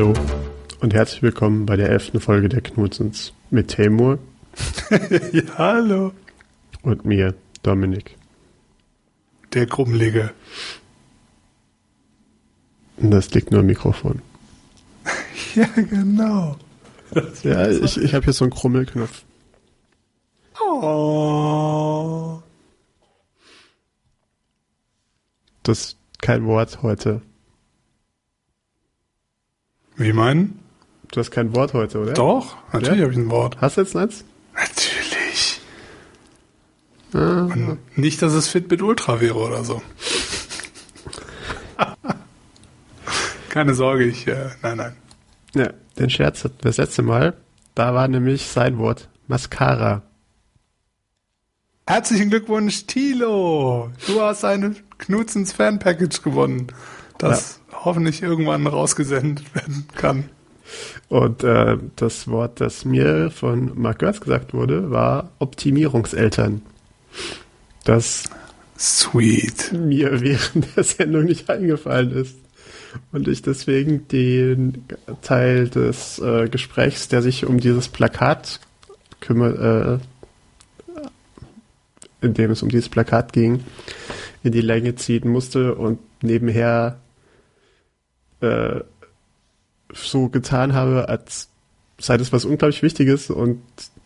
Hallo und herzlich willkommen bei der elften Folge der Knutzens mit Temur ja, hallo. und mir, Dominik. Der Krummelige. Und das liegt nur am Mikrofon. Ja, genau. Ja, ich, ich habe hier so einen Krummelknopf. Oh. Das ist kein Wort heute. Wie meinen? Du hast kein Wort heute, oder? Doch, natürlich Ja? habe ich ein Wort. Hast du jetzt eins? Natürlich. Ah, Und nicht, dass es Fitbit Ultra wäre oder so. Keine Sorge, ich, äh, nein, nein. ja, den Scherz hatten wir das letzte Mal. Da war nämlich sein Wort Mascara. Herzlichen Glückwunsch, Tilo. Du hast eine Knutzens Fan Package gewonnen, das hoffentlich irgendwann rausgesendet werden kann. Und äh, das Wort, das mir von Mark Götz gesagt wurde, war Optimierungseltern. Das Sweet. mir während der Sendung nicht eingefallen ist. Und ich deswegen den Teil des äh, Gesprächs, der sich um dieses Plakat kümmert, äh, in dem es um dieses Plakat ging, in die Länge ziehen musste und nebenher äh, so getan habe, als sei das was unglaublich Wichtiges und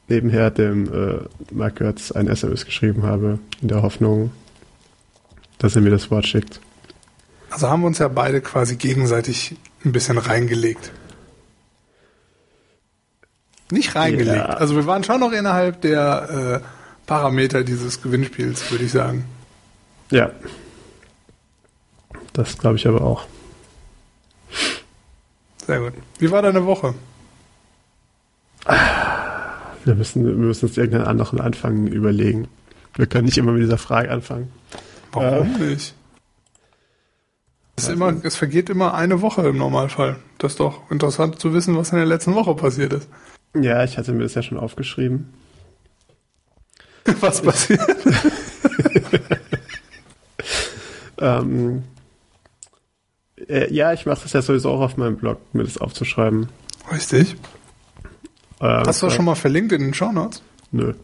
nebenher dem äh, Mark Götz ein SMS geschrieben habe, in der Hoffnung, dass er mir das Wort schickt. Also haben wir uns ja beide quasi gegenseitig ein bisschen reingelegt. Nicht reingelegt. Ja. Also wir waren schon noch innerhalb der äh, Parameter dieses Gewinnspiels, würde ich sagen. Ja. Das glaube ich aber auch. Sehr gut. Wie war deine Woche? Wir müssen, wir müssen uns irgendeinen anderen Anfang überlegen. Wir können nicht immer mit dieser Frage anfangen. Warum nicht? Es, immer, es vergeht immer eine Woche im Normalfall. Das ist doch interessant zu wissen, was in der letzten Woche passiert ist. Ja, ich hatte mir das ja schon aufgeschrieben. Was passiert? Ähm, äh, ja, ich mache das ja sowieso auch auf meinem Blog, mir das aufzuschreiben. Richtig. Ähm, Hast du das schon mal verlinkt in den Shownotes? Nö.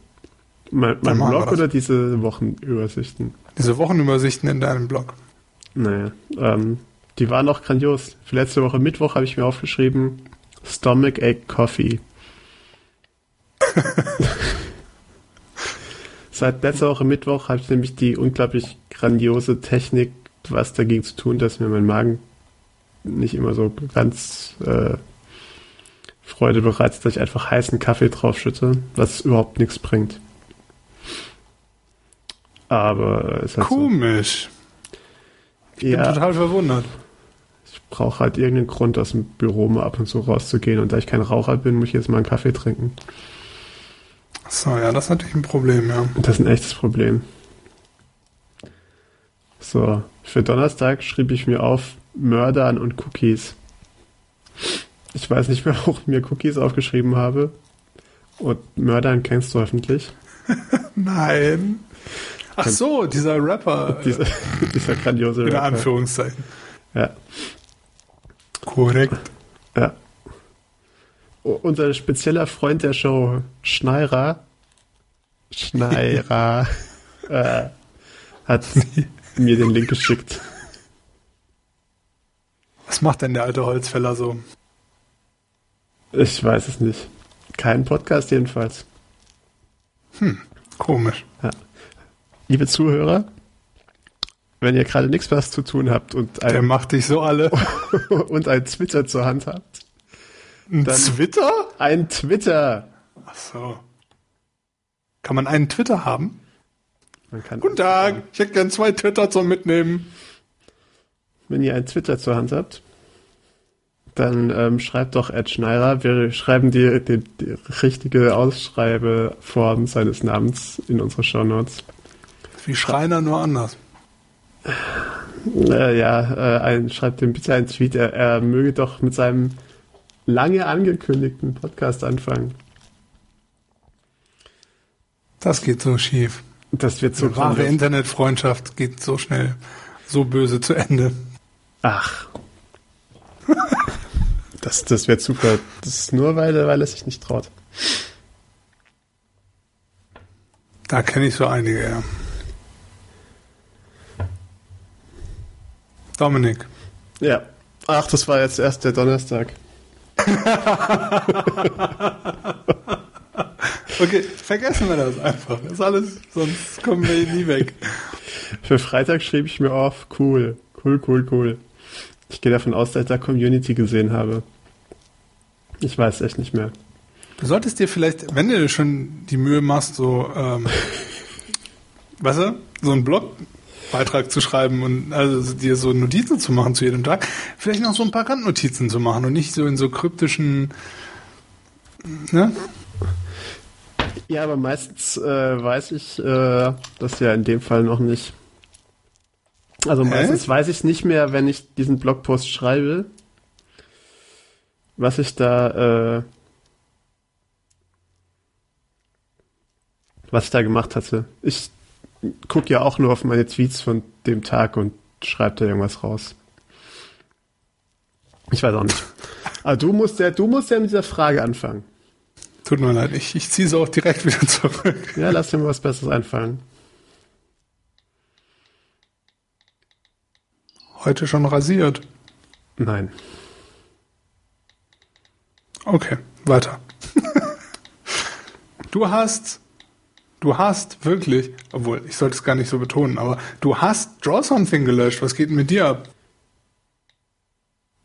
Mein, mein Blog oder diese Wochenübersichten? Diese Wochenübersichten in deinem Blog. Naja, ähm, die waren auch grandios. Für letzte Woche Mittwoch habe ich mir aufgeschrieben, Stomach Ache Coffee. Seit letzter Woche Mittwoch habe ich nämlich die unglaublich grandiose Technik, was dagegen zu tun, dass mir mein Magen nicht immer so ganz äh, Freude bereitet, dass ich einfach heißen Kaffee draufschütte, was überhaupt nichts bringt. Aber es ist halt Komisch. so. Bin Ja, total verwundert. ich brauche halt irgendeinen Grund, aus dem Büro mal ab und zu rauszugehen. Und da ich kein Raucher bin, muss ich jetzt mal einen Kaffee trinken. So, ja, das ist natürlich ein Problem, ja. Das ist ein echtes Problem. So, für Donnerstag schrieb ich mir auf Mördern und Cookies. Ich weiß nicht mehr, warum ich mir Cookies aufgeschrieben habe. Und Mördern kennst du hoffentlich. Nein. Ach so, dieser Rapper. äh, Dieser, dieser grandiose in Rapper. Anführungszeichen. Ja, Korrekt. ja. Unser spezieller Freund der Show, Schneirer, Schneirer, äh, hat mir den Link geschickt. Was macht denn der alte Holzfäller so? Ich weiß es nicht. Kein Podcast jedenfalls. Komisch. Liebe Zuhörer, wenn ihr gerade nichts was zu tun habt und Der ein, macht dich so alle. und ein Twitter zur Hand habt, Ein Twitter? ein Twitter. Ach so. Kann man einen Twitter haben? Guten Tag, ich hätte gern zwei Twitter zum Mitnehmen. Wenn ihr ein Twitter zur Hand habt, dann ähm, schreibt doch Ed Schneider. Wir schreiben die, die, die richtige Ausschreibeform seines Namens in unsere Shownotes. Wie Schreiner nur anders. Äh, ja, äh, ein, schreibt ihm bitte einen Tweet. Er, er möge doch mit seinem lange angekündigten Podcast anfangen. Das geht so schief. Das wird so Eine wahre. Internetfreundschaft geht so schnell, so böse zu Ende. Ach. Das, das wäre super. Das ist nur, weil, weil er sich nicht traut. Da kenne ich so einige, ja. Dominik. Ja. Ach, das war jetzt erst der Donnerstag. okay, vergessen wir das einfach. Das ist alles, sonst kommen wir nie weg. Für Freitag schrieb ich mir auf, cool, cool, cool, cool. Ich gehe davon aus, dass ich da Community gesehen habe. Ich weiß echt nicht mehr. Du solltest dir vielleicht, wenn du schon die Mühe machst, so, ähm, weißt du, so einen Blogbeitrag zu schreiben und also dir so Notizen zu machen zu jedem Tag, vielleicht noch so ein paar Randnotizen zu machen und nicht so in so kryptischen, ne? Ja, aber meistens äh, weiß ich äh, das ja in dem Fall noch nicht. Also meistens Hä? weiß ich es nicht mehr, wenn ich diesen Blogpost schreibe, was ich da, äh, was ich da gemacht hatte. Ich gucke ja auch nur auf meine Tweets von dem Tag und schreibe da irgendwas raus. Ich weiß auch nicht. Aber du musst ja, du musst ja mit dieser Frage anfangen. Tut mir leid, ich, ich ziehe sie auch direkt wieder zurück. Ja, lass dir mal was Besseres einfallen. Heute schon rasiert? Nein. Okay, weiter. du hast, du hast wirklich, obwohl ich sollte es gar nicht so betonen, aber du hast Draw Something gelöscht. Was geht denn mit dir ab?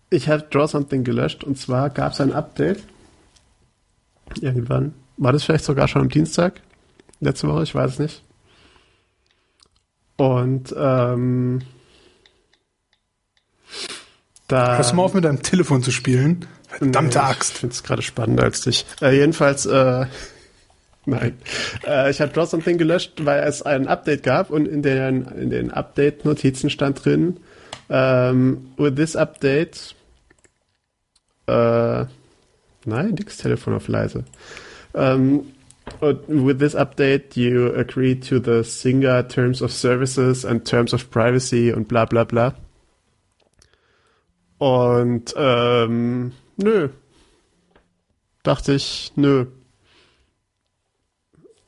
Ich habe Draw Something gelöscht und zwar gab es ein Update. Irgendwann. War das vielleicht sogar schon am Dienstag? Letzte Woche, ich weiß es nicht. Und ähm, da, Hörst du mal auf, mit deinem Telefon zu spielen? Verdammte nee, Axt. Ich finde es gerade spannender als dich. Äh, jedenfalls, äh, nein. Äh, ich habe Draw Something gelöscht, weil es ein Update gab und in den, in den Update-Notizen stand drin, ähm, with this update, äh, nein, nix Telefon auf leise. Um, with this update, you agree to the Singer Terms of Services and Terms of Privacy und bla bla bla. Und ähm, nö. Dachte ich, nö.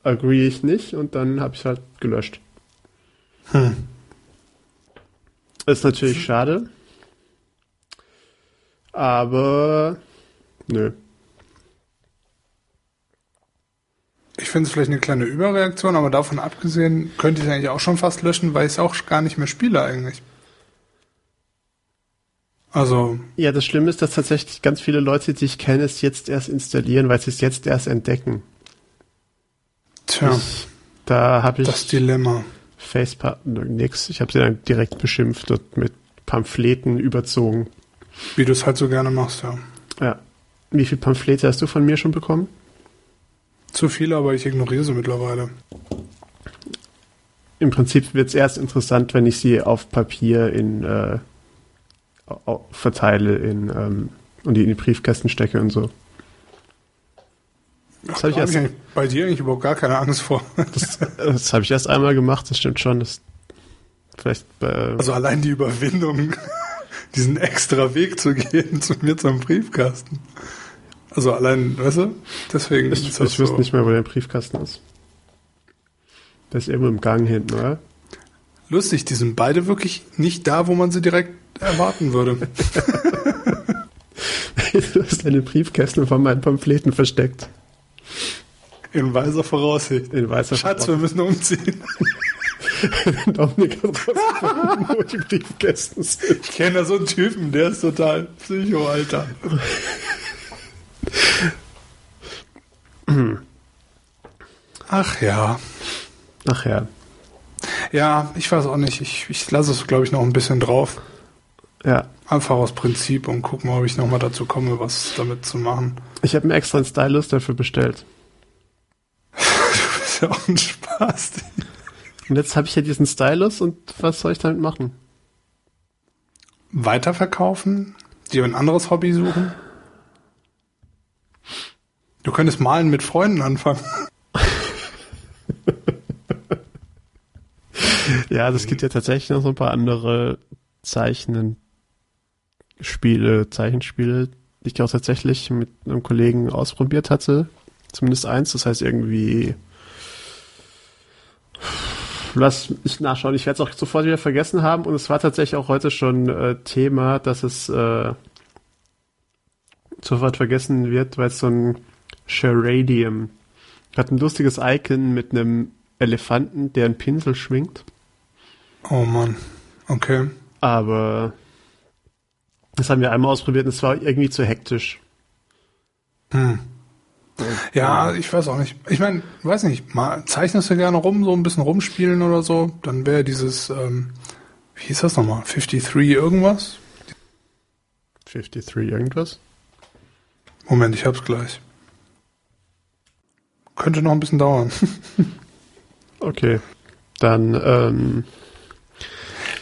Agree ich nicht und dann habe ich halt gelöscht. Hm. Ist natürlich schade. Aber nö. Ich finde es vielleicht eine kleine Überreaktion, aber davon abgesehen könnte ich es eigentlich auch schon fast löschen, weil ich es auch gar nicht mehr spiele eigentlich. Also. Ja, das Schlimme ist, dass tatsächlich ganz viele Leute, die ich kenne, es jetzt erst installieren, weil sie es jetzt erst entdecken. Tja. Ich, da habe ich. Das Dilemma. Facepartner, nix. Ich habe sie dann direkt beschimpft und mit Pamphleten überzogen. Wie du es halt so gerne machst, ja. Ja. Wie viele Pamphlete hast du von mir schon bekommen? Zu viele, aber ich ignoriere sie mittlerweile. Im Prinzip wird es erst interessant, wenn ich sie auf Papier in äh, verteile in, ähm, und die in die Briefkästen stecke und so. Das habe ich, ich bei dir eigentlich überhaupt gar keine Angst vor. das das habe ich erst einmal gemacht, das stimmt schon. Das vielleicht bei, also allein die Überwindung, diesen extra Weg zu gehen zu mir zum Briefkasten. Also allein, weißt du, deswegen. Ich, ist das ich wüsste nicht mehr, wo der Briefkasten ist. Der ist irgendwo im Gang hinten, oder? Lustig, die sind beide wirklich nicht da, wo man sie direkt erwarten würde. du hast deine Briefkästen von meinen Pamphleten versteckt. In weiser Voraussicht. In weiser Schatz, Voraussicht. wir müssen umziehen. Dominik hat rausgefunden, wo die Briefkästen sind. Ich kenne da so einen Typen, der ist total Psycho, Alter. Ach ja. Ach ja. Ja, ich weiß auch nicht. Ich, ich lasse es, glaube ich, noch ein bisschen drauf. Ja. Einfach aus Prinzip und gucken, ob ich nochmal dazu komme, was damit zu machen. Ich habe mir extra einen Stylus dafür bestellt. du bist ja auch ein Spaß. Und jetzt habe ich ja diesen Stylus und was soll ich damit machen? Weiterverkaufen? Dir ein anderes Hobby suchen? Du könntest malen mit Freunden anfangen. ja, das gibt ja tatsächlich noch so ein paar andere Zeichnen Spiele, Zeichenspiele, die ich auch tatsächlich mit einem Kollegen ausprobiert hatte. Zumindest eins, das heißt irgendwie. Lass ich nachschauen, ich werde es auch sofort wieder vergessen haben und es war tatsächlich auch heute schon äh, Thema, dass es äh, sofort vergessen wird, weil es so ein Charadium hat ein lustiges Icon mit einem Elefanten, der einen Pinsel schwingt. Oh Mann, okay. Aber das haben wir einmal ausprobiert und es war irgendwie zu hektisch. Hm. Ja, ich weiß auch nicht. Ich meine, weiß nicht, mal zeichnest du gerne rum, so ein bisschen rumspielen oder so, dann wäre dieses, ähm, wie hieß das nochmal? 53 irgendwas? 53 irgendwas? Moment, ich hab's gleich. Könnte noch ein bisschen dauern. okay. Dann, ähm,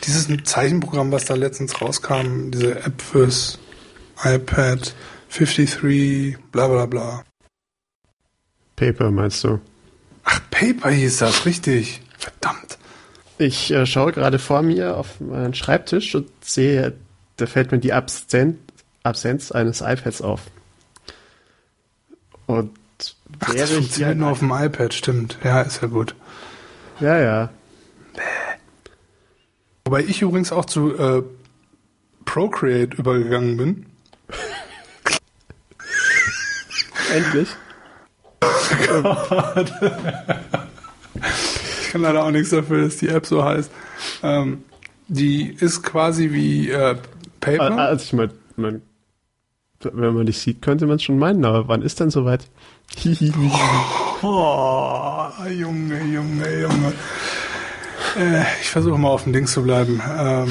Dieses Zeichenprogramm, was da letztens rauskam, diese App fürs iPad 53, bla bla bla. Paper meinst du? Ach, Paper hieß das, richtig. Verdammt. Ich äh, schaue gerade vor mir auf meinen Schreibtisch und sehe, da fällt mir die Absenz, Absenz eines iPads auf. Und Ach, das funktioniert nur auf dem iPad, stimmt. Ja, ist ja gut. Ja, ja. Wobei ich übrigens auch zu äh, Procreate übergegangen bin. Endlich. ich kann leider auch nichts dafür, dass die App so heißt. Ähm, die ist quasi wie äh, Paper. Also ich meine, man, wenn man dich sieht, könnte man es schon meinen, aber wann ist denn soweit? oh, Junge, Junge, Junge. Äh, ich versuche mal auf dem Ding zu bleiben. Ähm,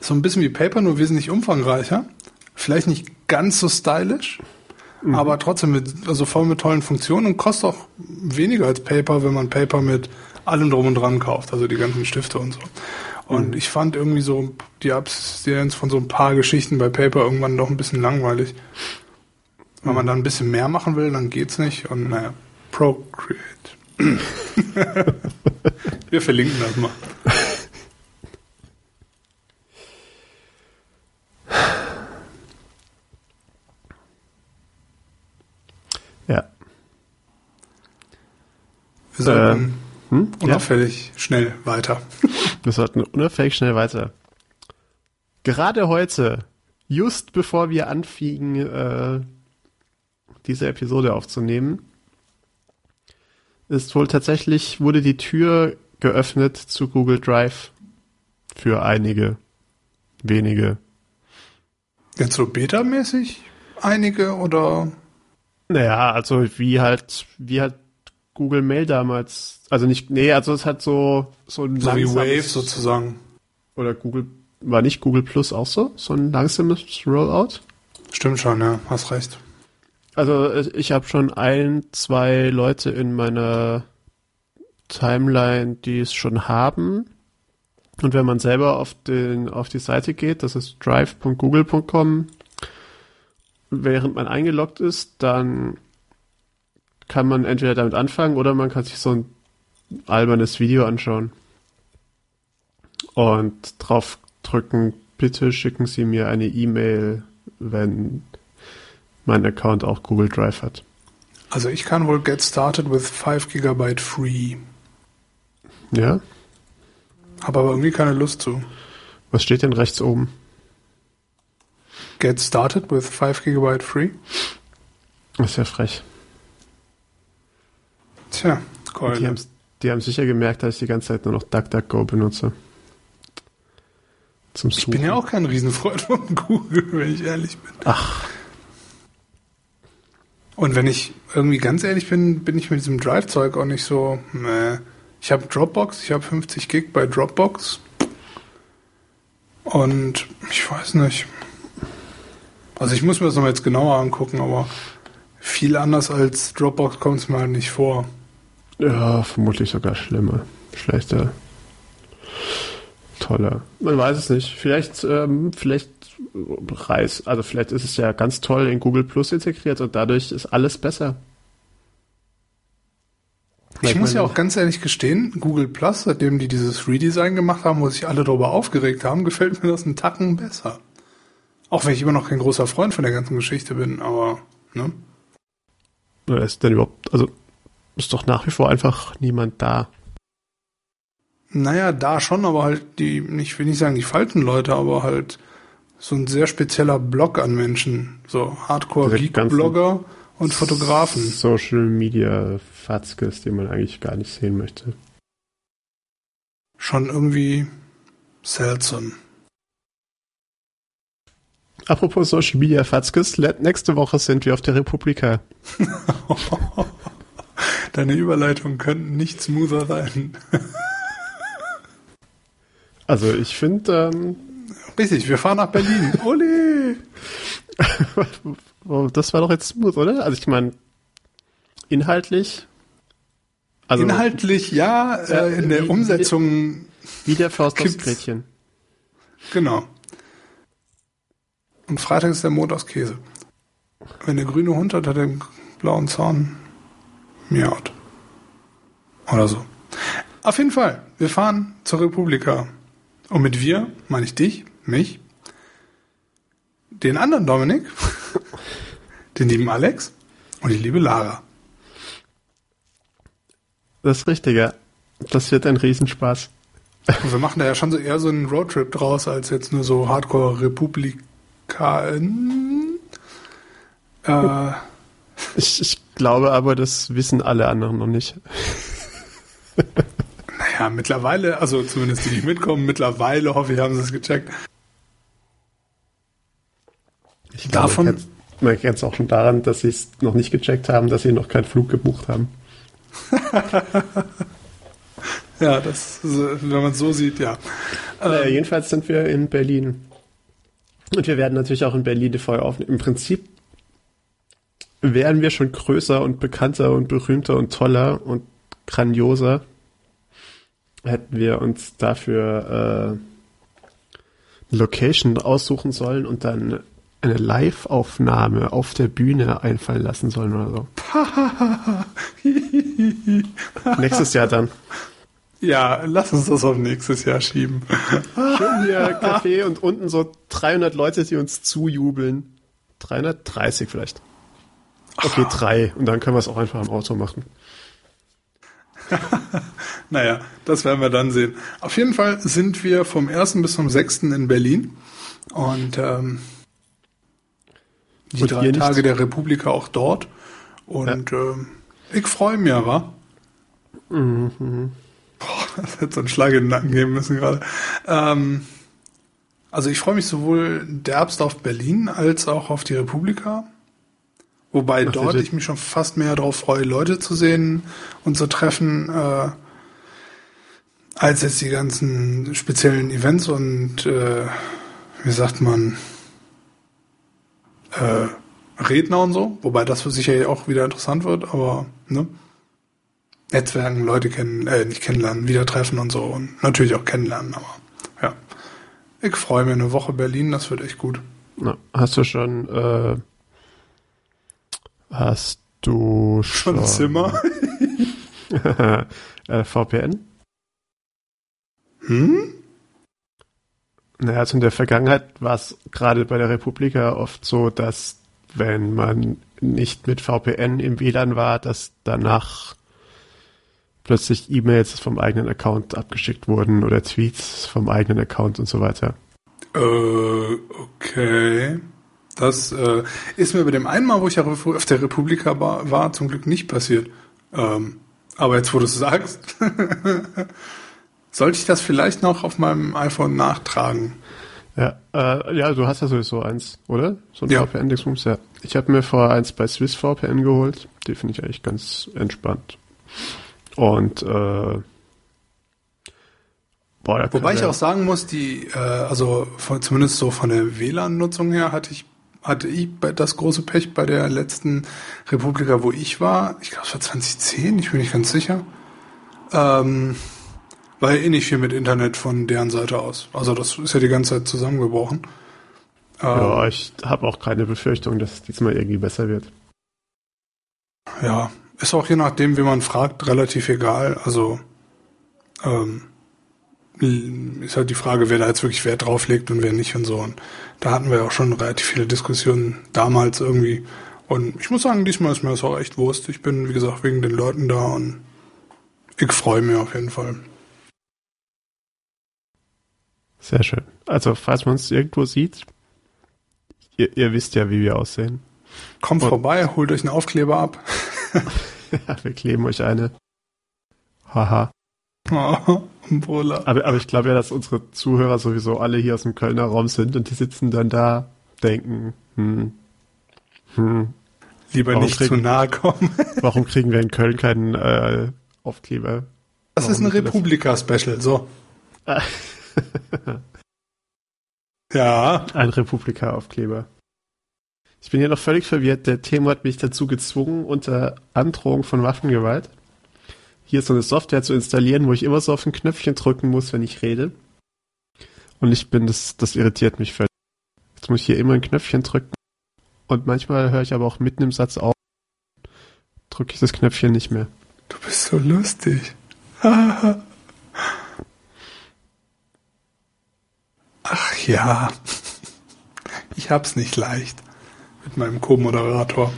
so ein bisschen wie Paper, nur wesentlich umfangreicher. Vielleicht nicht ganz so stylisch, mhm. aber trotzdem mit, also voll mit tollen Funktionen und kostet auch weniger als Paper, wenn man Paper mit allem drum und dran kauft, also die ganzen Stifte und so. Und mhm. ich fand irgendwie so die Abstinenz von so ein paar Geschichten bei Paper irgendwann doch ein bisschen langweilig. Wenn man dann ein bisschen mehr machen will, dann geht's nicht. Und naja, Procreate. Wir verlinken das mal. Ja. Wir sollten äh, hm? unauffällig ja. schnell weiter. Wir sollten unauffällig schnell weiter. Gerade heute, just bevor wir anfingen, äh, diese Episode aufzunehmen, ist wohl tatsächlich, wurde die Tür geöffnet zu Google Drive für einige wenige. Jetzt so beta-mäßig einige oder? Naja, also wie halt, wie halt Google Mail damals, also nicht, nee, also es hat so, so ein so wie Wave sozusagen. Oder Google, war nicht Google Plus auch so? So ein langsames Rollout? Stimmt schon, ja, hast recht. Also ich habe schon ein, zwei Leute in meiner Timeline, die es schon haben. Und wenn man selber auf den auf die Seite geht, das ist drive.google.com, während man eingeloggt ist, dann kann man entweder damit anfangen oder man kann sich so ein albernes Video anschauen und drauf drücken, bitte schicken Sie mir eine E-Mail, wenn mein Account auch Google Drive hat. Also ich kann wohl get started with 5 GB free. Ja? Habe aber irgendwie keine Lust zu. Was steht denn rechts oben? Get started with 5 GB free? Das ist ja frech. Tja, Keule. Die haben, die haben sicher gemerkt, dass ich die ganze Zeit nur noch DuckDuckGo benutze. Zum Suchen. Ich bin ja auch kein Riesenfreund von Google, wenn ich ehrlich bin. Ach, und wenn ich irgendwie ganz ehrlich bin, bin ich mit diesem Drive-Zeug auch nicht so. Meh. Ich habe Dropbox, ich habe 50 Gig bei Dropbox. Und ich weiß nicht. Also ich muss mir das nochmal jetzt genauer angucken, aber viel anders als Dropbox kommt es mir halt nicht vor. Ja, vermutlich sogar schlimmer. Schlechter. Toller. Man weiß es nicht. Vielleicht, ähm, vielleicht Preis. Also vielleicht ist es ja ganz toll in Google Plus integriert und dadurch ist alles besser. Ich, ich muss ja auch ganz ehrlich gestehen, Google Plus, seitdem die dieses Redesign gemacht haben, wo sich alle darüber aufgeregt haben, gefällt mir das einen Tacken besser. Auch wenn ich immer noch kein großer Freund von der ganzen Geschichte bin, aber, ne? Oder ist denn überhaupt, also ist doch nach wie vor einfach niemand da. Naja, da schon, aber halt die, ich will nicht sagen die falschen Leute, aber halt so ein sehr spezieller Blog an Menschen. So Hardcore-Geek-Blogger und Fotografen. Social Media Fatzkes, die man eigentlich gar nicht sehen möchte. Schon irgendwie seltsam. Apropos Social Media Fatzkes, nächste Woche sind wir auf der Republika. Deine Überleitungen könnten nicht smoother sein. also ich finde... Ähm, Richtig, wir fahren nach Berlin. Ole! das war doch jetzt smooth, oder? Also ich meine, inhaltlich... Also, inhaltlich ja, äh, in der wie, Umsetzung... Wie der Faust aufs Gretchen. Genau. Und Freitag ist der Mond aus Käse. Wenn der grüne Hund hat, hat den blauen Zaun miaut. Oder so. Auf jeden Fall, wir fahren zur Republika. Und mit wir meine ich dich, mich, den anderen Dominik, den lieben Alex und die liebe Lara. Das ist richtig, ja. Das wird ein Riesenspaß. Und wir machen da ja schon so eher so einen Roadtrip draus, als jetzt nur so Hardcore-Republikan. Äh, ich, ich glaube aber, das wissen alle anderen noch nicht. naja, mittlerweile, also zumindest die, die mitkommen, mittlerweile hoffe ich, haben sie es gecheckt. Ich Davon. Man kennt es auch schon daran, dass sie es noch nicht gecheckt haben, dass sie noch keinen Flug gebucht haben. ja, das, wenn man es so sieht, ja. Naja, ähm, jedenfalls sind wir in Berlin. Und wir werden natürlich auch in Berlin die Feuer aufnehmen. Im Prinzip wären wir schon größer und bekannter und berühmter und toller und grandioser, hätten wir uns dafür äh, eine Location aussuchen sollen und dann eine Live-Aufnahme auf der Bühne einfallen lassen sollen oder so. Nächstes Jahr dann. Ja, lass uns das auf nächstes Jahr schieben. Schön hier Kaffee und unten so 300 Leute, die uns zujubeln. 330 vielleicht. Okay, drei. Und dann können wir es auch einfach im Auto machen. naja, das werden wir dann sehen. Auf jeden Fall sind wir vom 1. bis zum 6. in Berlin. Und ähm, die und drei Tage der Republika auch dort. Und ja. ähm, ich freue mich, wa? Mhm. Boah, das hätte so einen Schlag in den Nacken geben müssen gerade. Ähm, also ich freue mich sowohl derbst auf Berlin als auch auf die Republika. Wobei Ach, dort ich mich schon fast mehr darauf freue, Leute zu sehen und zu treffen, äh, als jetzt die ganzen speziellen Events und äh, wie sagt man, äh, Redner und so, wobei das für sich ja auch wieder interessant wird, aber ne? Netzwerken, Leute kennen, äh, nicht kennenlernen, wieder treffen und so und natürlich auch kennenlernen, aber ja. Ich freue mich eine Woche Berlin, das wird echt gut. Na, hast du schon äh, hast du schon, schon Zimmer? äh, VPN? Hm? Naja, also in der Vergangenheit war es gerade bei der Republika oft so, dass wenn man nicht mit VPN im WLAN war, dass danach plötzlich E-Mails vom eigenen Account abgeschickt wurden oder Tweets vom eigenen Account und so weiter. Äh, okay. Das äh, ist mir bei dem einen Mal, wo ich auf der Republika war, war zum Glück nicht passiert. Ähm, aber jetzt, wo du es sagst, Sollte ich das vielleicht noch auf meinem iPhone nachtragen? Ja, äh, ja, du hast ja sowieso eins, oder? So ein ja. VPN-Dingsbums, ja. Ich habe mir vor eins bei SwissVPN geholt. Die finde ich eigentlich ganz entspannt. Und äh, boah, Wobei ich auch sagen muss, die, äh, also von, zumindest so von der WLAN-Nutzung her hatte ich hatte ich das große Pech bei der letzten Republika, wo ich war. Ich glaube, es war 2010, ich bin nicht ganz sicher. Ähm, war ja eh nicht viel mit Internet von deren Seite aus. Also das ist ja die ganze Zeit zusammengebrochen. Ja, ähm, ich habe auch keine Befürchtung, dass es diesmal irgendwie besser wird. Ja, ist auch je nachdem, wie man fragt, relativ egal. Also ähm, ist halt die Frage, wer da jetzt wirklich Wert drauf legt und wer nicht und so. Und da hatten wir auch schon relativ viele Diskussionen damals irgendwie. Und ich muss sagen, diesmal ist mir das auch echt Wurst. Ich bin, wie gesagt, wegen den Leuten da und ich freue mich auf jeden Fall. Sehr schön. Also, falls man uns irgendwo sieht, ihr, ihr wisst ja, wie wir aussehen. Kommt und vorbei, holt euch einen Aufkleber ab. ja, wir kleben euch eine. Haha. Oh, aber, aber ich glaube ja, dass unsere Zuhörer sowieso alle hier aus dem Kölner Raum sind und die sitzen dann da, denken, hm, hm. Lieber nicht kriegen, zu nahe kommen. warum kriegen wir in Köln keinen äh, Aufkleber? Das warum ist ein Republika-Special, so. ja. Ein Republika-Aufkleber. Ich bin hier noch völlig verwirrt. Der Thema hat mich dazu gezwungen, unter Androhung von Waffengewalt hier so eine Software zu installieren, wo ich immer so auf ein Knöpfchen drücken muss, wenn ich rede. Und ich bin, das, das irritiert mich völlig. Jetzt muss ich hier immer ein Knöpfchen drücken. Und manchmal höre ich aber auch mitten im Satz auf, drücke ich das Knöpfchen nicht mehr. Du bist so lustig. Ach ja. Ich hab's nicht leicht mit meinem Co-Moderator.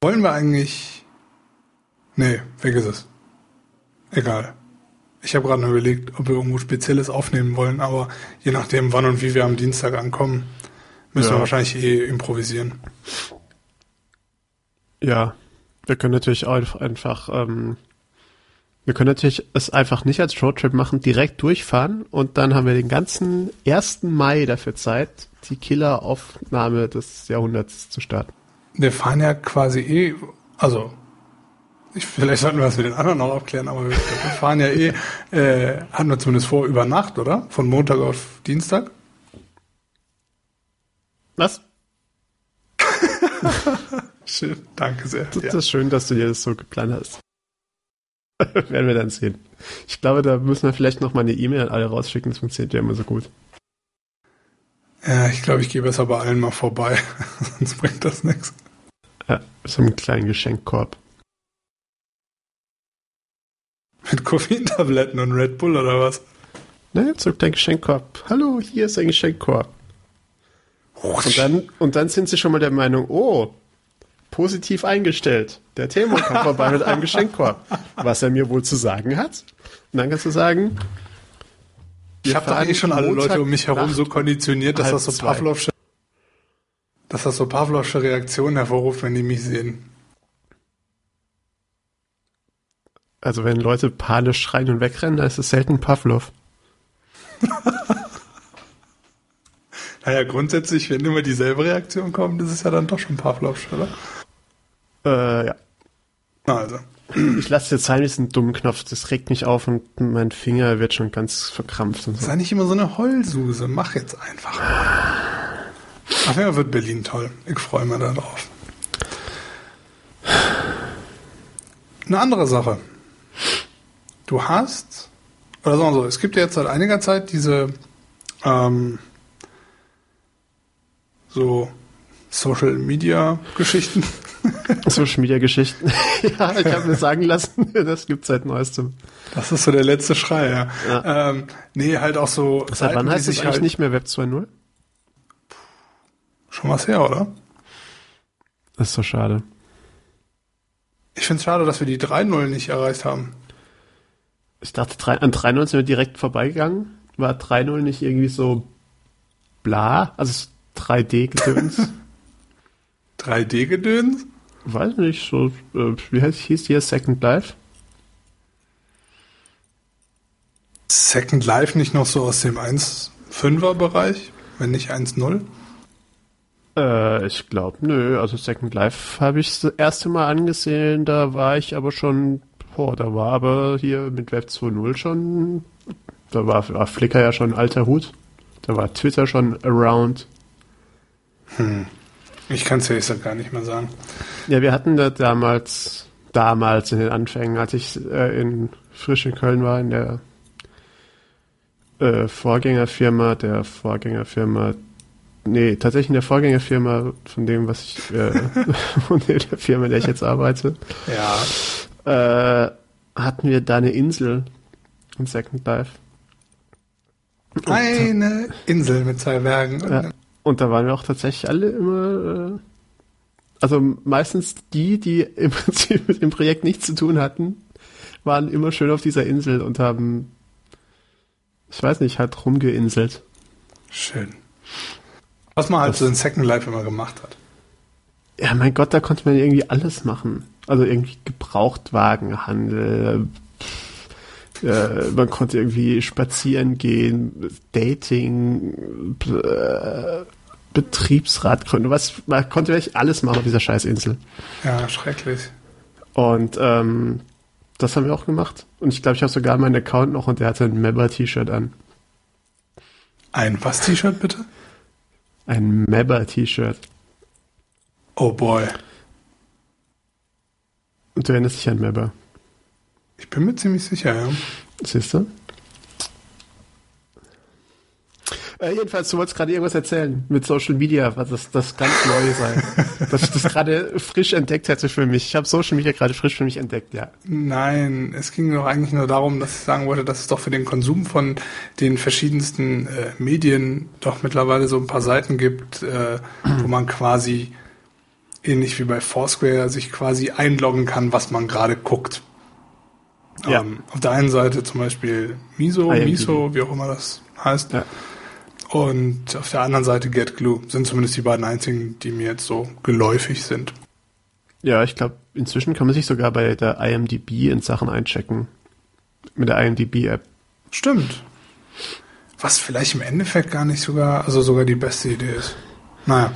Wollen wir eigentlich. Nee, vergiss es. Egal. Ich habe gerade nur überlegt, ob wir irgendwo Spezielles aufnehmen wollen, aber je nachdem, wann und wie wir am Dienstag ankommen, müssen ja. wir wahrscheinlich eh improvisieren. Ja, wir können natürlich auch einfach, ähm, wir können natürlich es einfach nicht als Roadtrip machen, direkt durchfahren und dann haben wir den ganzen 1. Mai dafür Zeit, die Killeraufnahme des Jahrhunderts zu starten wir fahren ja quasi eh, also ich, vielleicht sollten wir das mit den anderen noch abklären, aber wir, wir fahren ja eh, äh, hatten wir zumindest vor, über Nacht, oder? Von Montag auf Dienstag? Was? schön, danke sehr. Das ja. ist schön, dass du dir das so geplant hast. Werden wir dann sehen. Ich glaube, da müssen wir vielleicht noch mal eine E-Mail an alle rausschicken, das funktioniert ja immer so gut. Ja, ich glaube, ich gehe besser bei allen mal vorbei, sonst bringt das nichts. Ja, so einen kleinen Geschenkkorb. Mit Koffeintabletten und Red Bull oder was? Ne, zurück dein Geschenkkorb. Hallo, hier ist ein Geschenkkorb. Und dann, und dann sind sie schon mal der Meinung, oh, positiv eingestellt. Der Thema kommt vorbei mit einem Geschenkkorb. Was er mir wohl zu sagen hat. Und dann kannst du sagen, ich habe doch eh schon alle Leute um mich herum so konditioniert, dass das so Pavlovsche dass das so Pavlovsche Reaktionen hervorruft, wenn die mich sehen. Also wenn Leute panisch schreien und wegrennen, dann ist es selten Pavlov. naja, grundsätzlich, wenn immer dieselbe Reaktion kommt, ist es ja dann doch schon Pavlovsch, oder? Äh, ja. Also. Ich lasse jetzt sein, diesen dummen Knopf, das regt mich auf und mein Finger wird schon ganz verkrampft und so. Sei nicht immer so eine Heulsuse, mach jetzt einfach. Ach ja, wird Berlin toll. Ich freue mich darauf. Eine andere Sache. Du hast, oder sagen wir so, es gibt ja jetzt seit einiger Zeit diese ähm, so Social Media Geschichten. Social Media Geschichten. ja, ich habe mir sagen lassen, das gibt seit neuestem. Das ist so der letzte Schrei, ja. ja. Ähm, nee, halt auch so. Seit wann heißt es eigentlich halt nicht mehr Web 2.0? Schon was her, oder? Das ist so schade. Ich finde es schade, dass wir die 3.0 nicht erreicht haben. Ich dachte, an 3.0 sind wir direkt vorbeigegangen. War 3.0 nicht irgendwie so bla? Also 3D-Gedöns? 3D-Gedöns? Weiß nicht, so, äh, wie heißt, hieß die hier Second Life? Second Life nicht noch so aus dem 1.5er Bereich, wenn nicht 1.0? Äh, ich glaube, nö. Also Second Life habe ich das erste Mal angesehen, da war ich aber schon, boah, da war aber hier mit Web 2.0 schon, da war, war Flickr ja schon alter Hut. Da war Twitter schon around. Hm. Ich kann es ja gar nicht mehr sagen. Ja, wir hatten da damals, damals in den Anfängen, als ich äh, in frisch in Köln war, in der äh, Vorgängerfirma, der Vorgängerfirma Nee, tatsächlich in der Vorgängerfirma von dem, was ich, äh, von der Firma, in der ich jetzt arbeite. Ja. Äh, hatten wir da eine Insel in Second Life. Eine Insel mit zwei Bergen. Ja. Und da waren wir auch tatsächlich alle immer, äh, also meistens die, die im Prinzip mit dem Projekt nichts zu tun hatten, waren immer schön auf dieser Insel und haben, ich weiß nicht, halt rumgeinselt. Schön. Was man halt Das- so in Second Life immer gemacht hat. Ja, mein Gott, da konnte man irgendwie alles machen. Also irgendwie Gebrauchtwagenhandel, äh, man konnte irgendwie spazieren gehen, Dating, äh, Betriebsrat gründen, was, man konnte wirklich alles machen auf dieser Scheißinsel. Ja, schrecklich. Und ähm, das haben wir auch gemacht. Und ich glaube, ich habe sogar meinen Account noch und der hatte ein Mabber-T-Shirt an. Ein was T-Shirt bitte? Ein Mabber-T-Shirt. Oh boy. Und du erinnerst dich an Mabber. Ich bin mir ziemlich sicher, ja. Siehst du? Äh, jedenfalls, du wolltest gerade irgendwas erzählen mit Social Media, was das, das ganz neu sei. dass ich das gerade frisch entdeckt hätte für mich. Ich habe Social Media gerade frisch für mich entdeckt, ja. Nein, es ging doch eigentlich nur darum, dass ich sagen wollte, dass es doch für den Konsum von den verschiedensten äh, Medien doch mittlerweile so ein paar Seiten gibt, äh, wo man quasi ähnlich wie bei Foursquare sich quasi einloggen kann, was man gerade guckt. Ja. Ähm, auf der einen Seite zum Beispiel Miso, IMDb. Miso, wie auch immer das heißt. Ja. Und auf der anderen Seite GetGlue sind zumindest die beiden einzigen, die mir jetzt so geläufig sind. Ja, ich glaube, inzwischen kann man sich sogar bei der IMDb in Sachen einchecken. Mit der IMDb-App. Stimmt. Was vielleicht im Endeffekt gar nicht sogar, also sogar die beste Idee ist. Naja,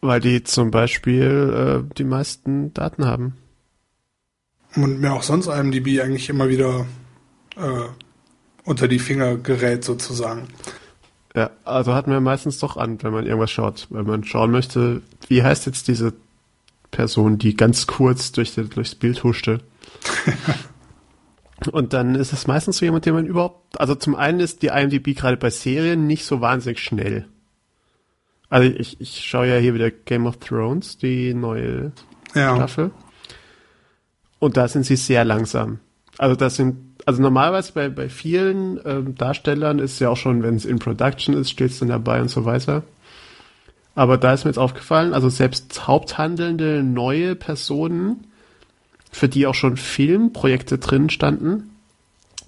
Weil die zum Beispiel äh, die meisten Daten haben. und mir auch sonst IMDb eigentlich immer wieder äh, unter die Finger gerät sozusagen. Ja, also hatten wir meistens doch an, wenn man irgendwas schaut. Wenn man schauen möchte, wie heißt jetzt diese Person, die ganz kurz durch die, durchs Bild huschte. Und dann ist es meistens so jemand, den man überhaupt, also zum einen ist die IMDb gerade bei Serien nicht so wahnsinnig schnell. Also ich, ich schaue ja hier wieder Game of Thrones, die neue Ja, Staffel. Und da sind sie sehr langsam. Also das sind, also normalerweise bei, bei vielen ähm, Darstellern ist ja auch schon, wenn es in Production ist, steht es dann dabei und so weiter. Aber da ist mir jetzt aufgefallen, also selbst haupthandelnde neue Personen, für die auch schon Filmprojekte drin standen,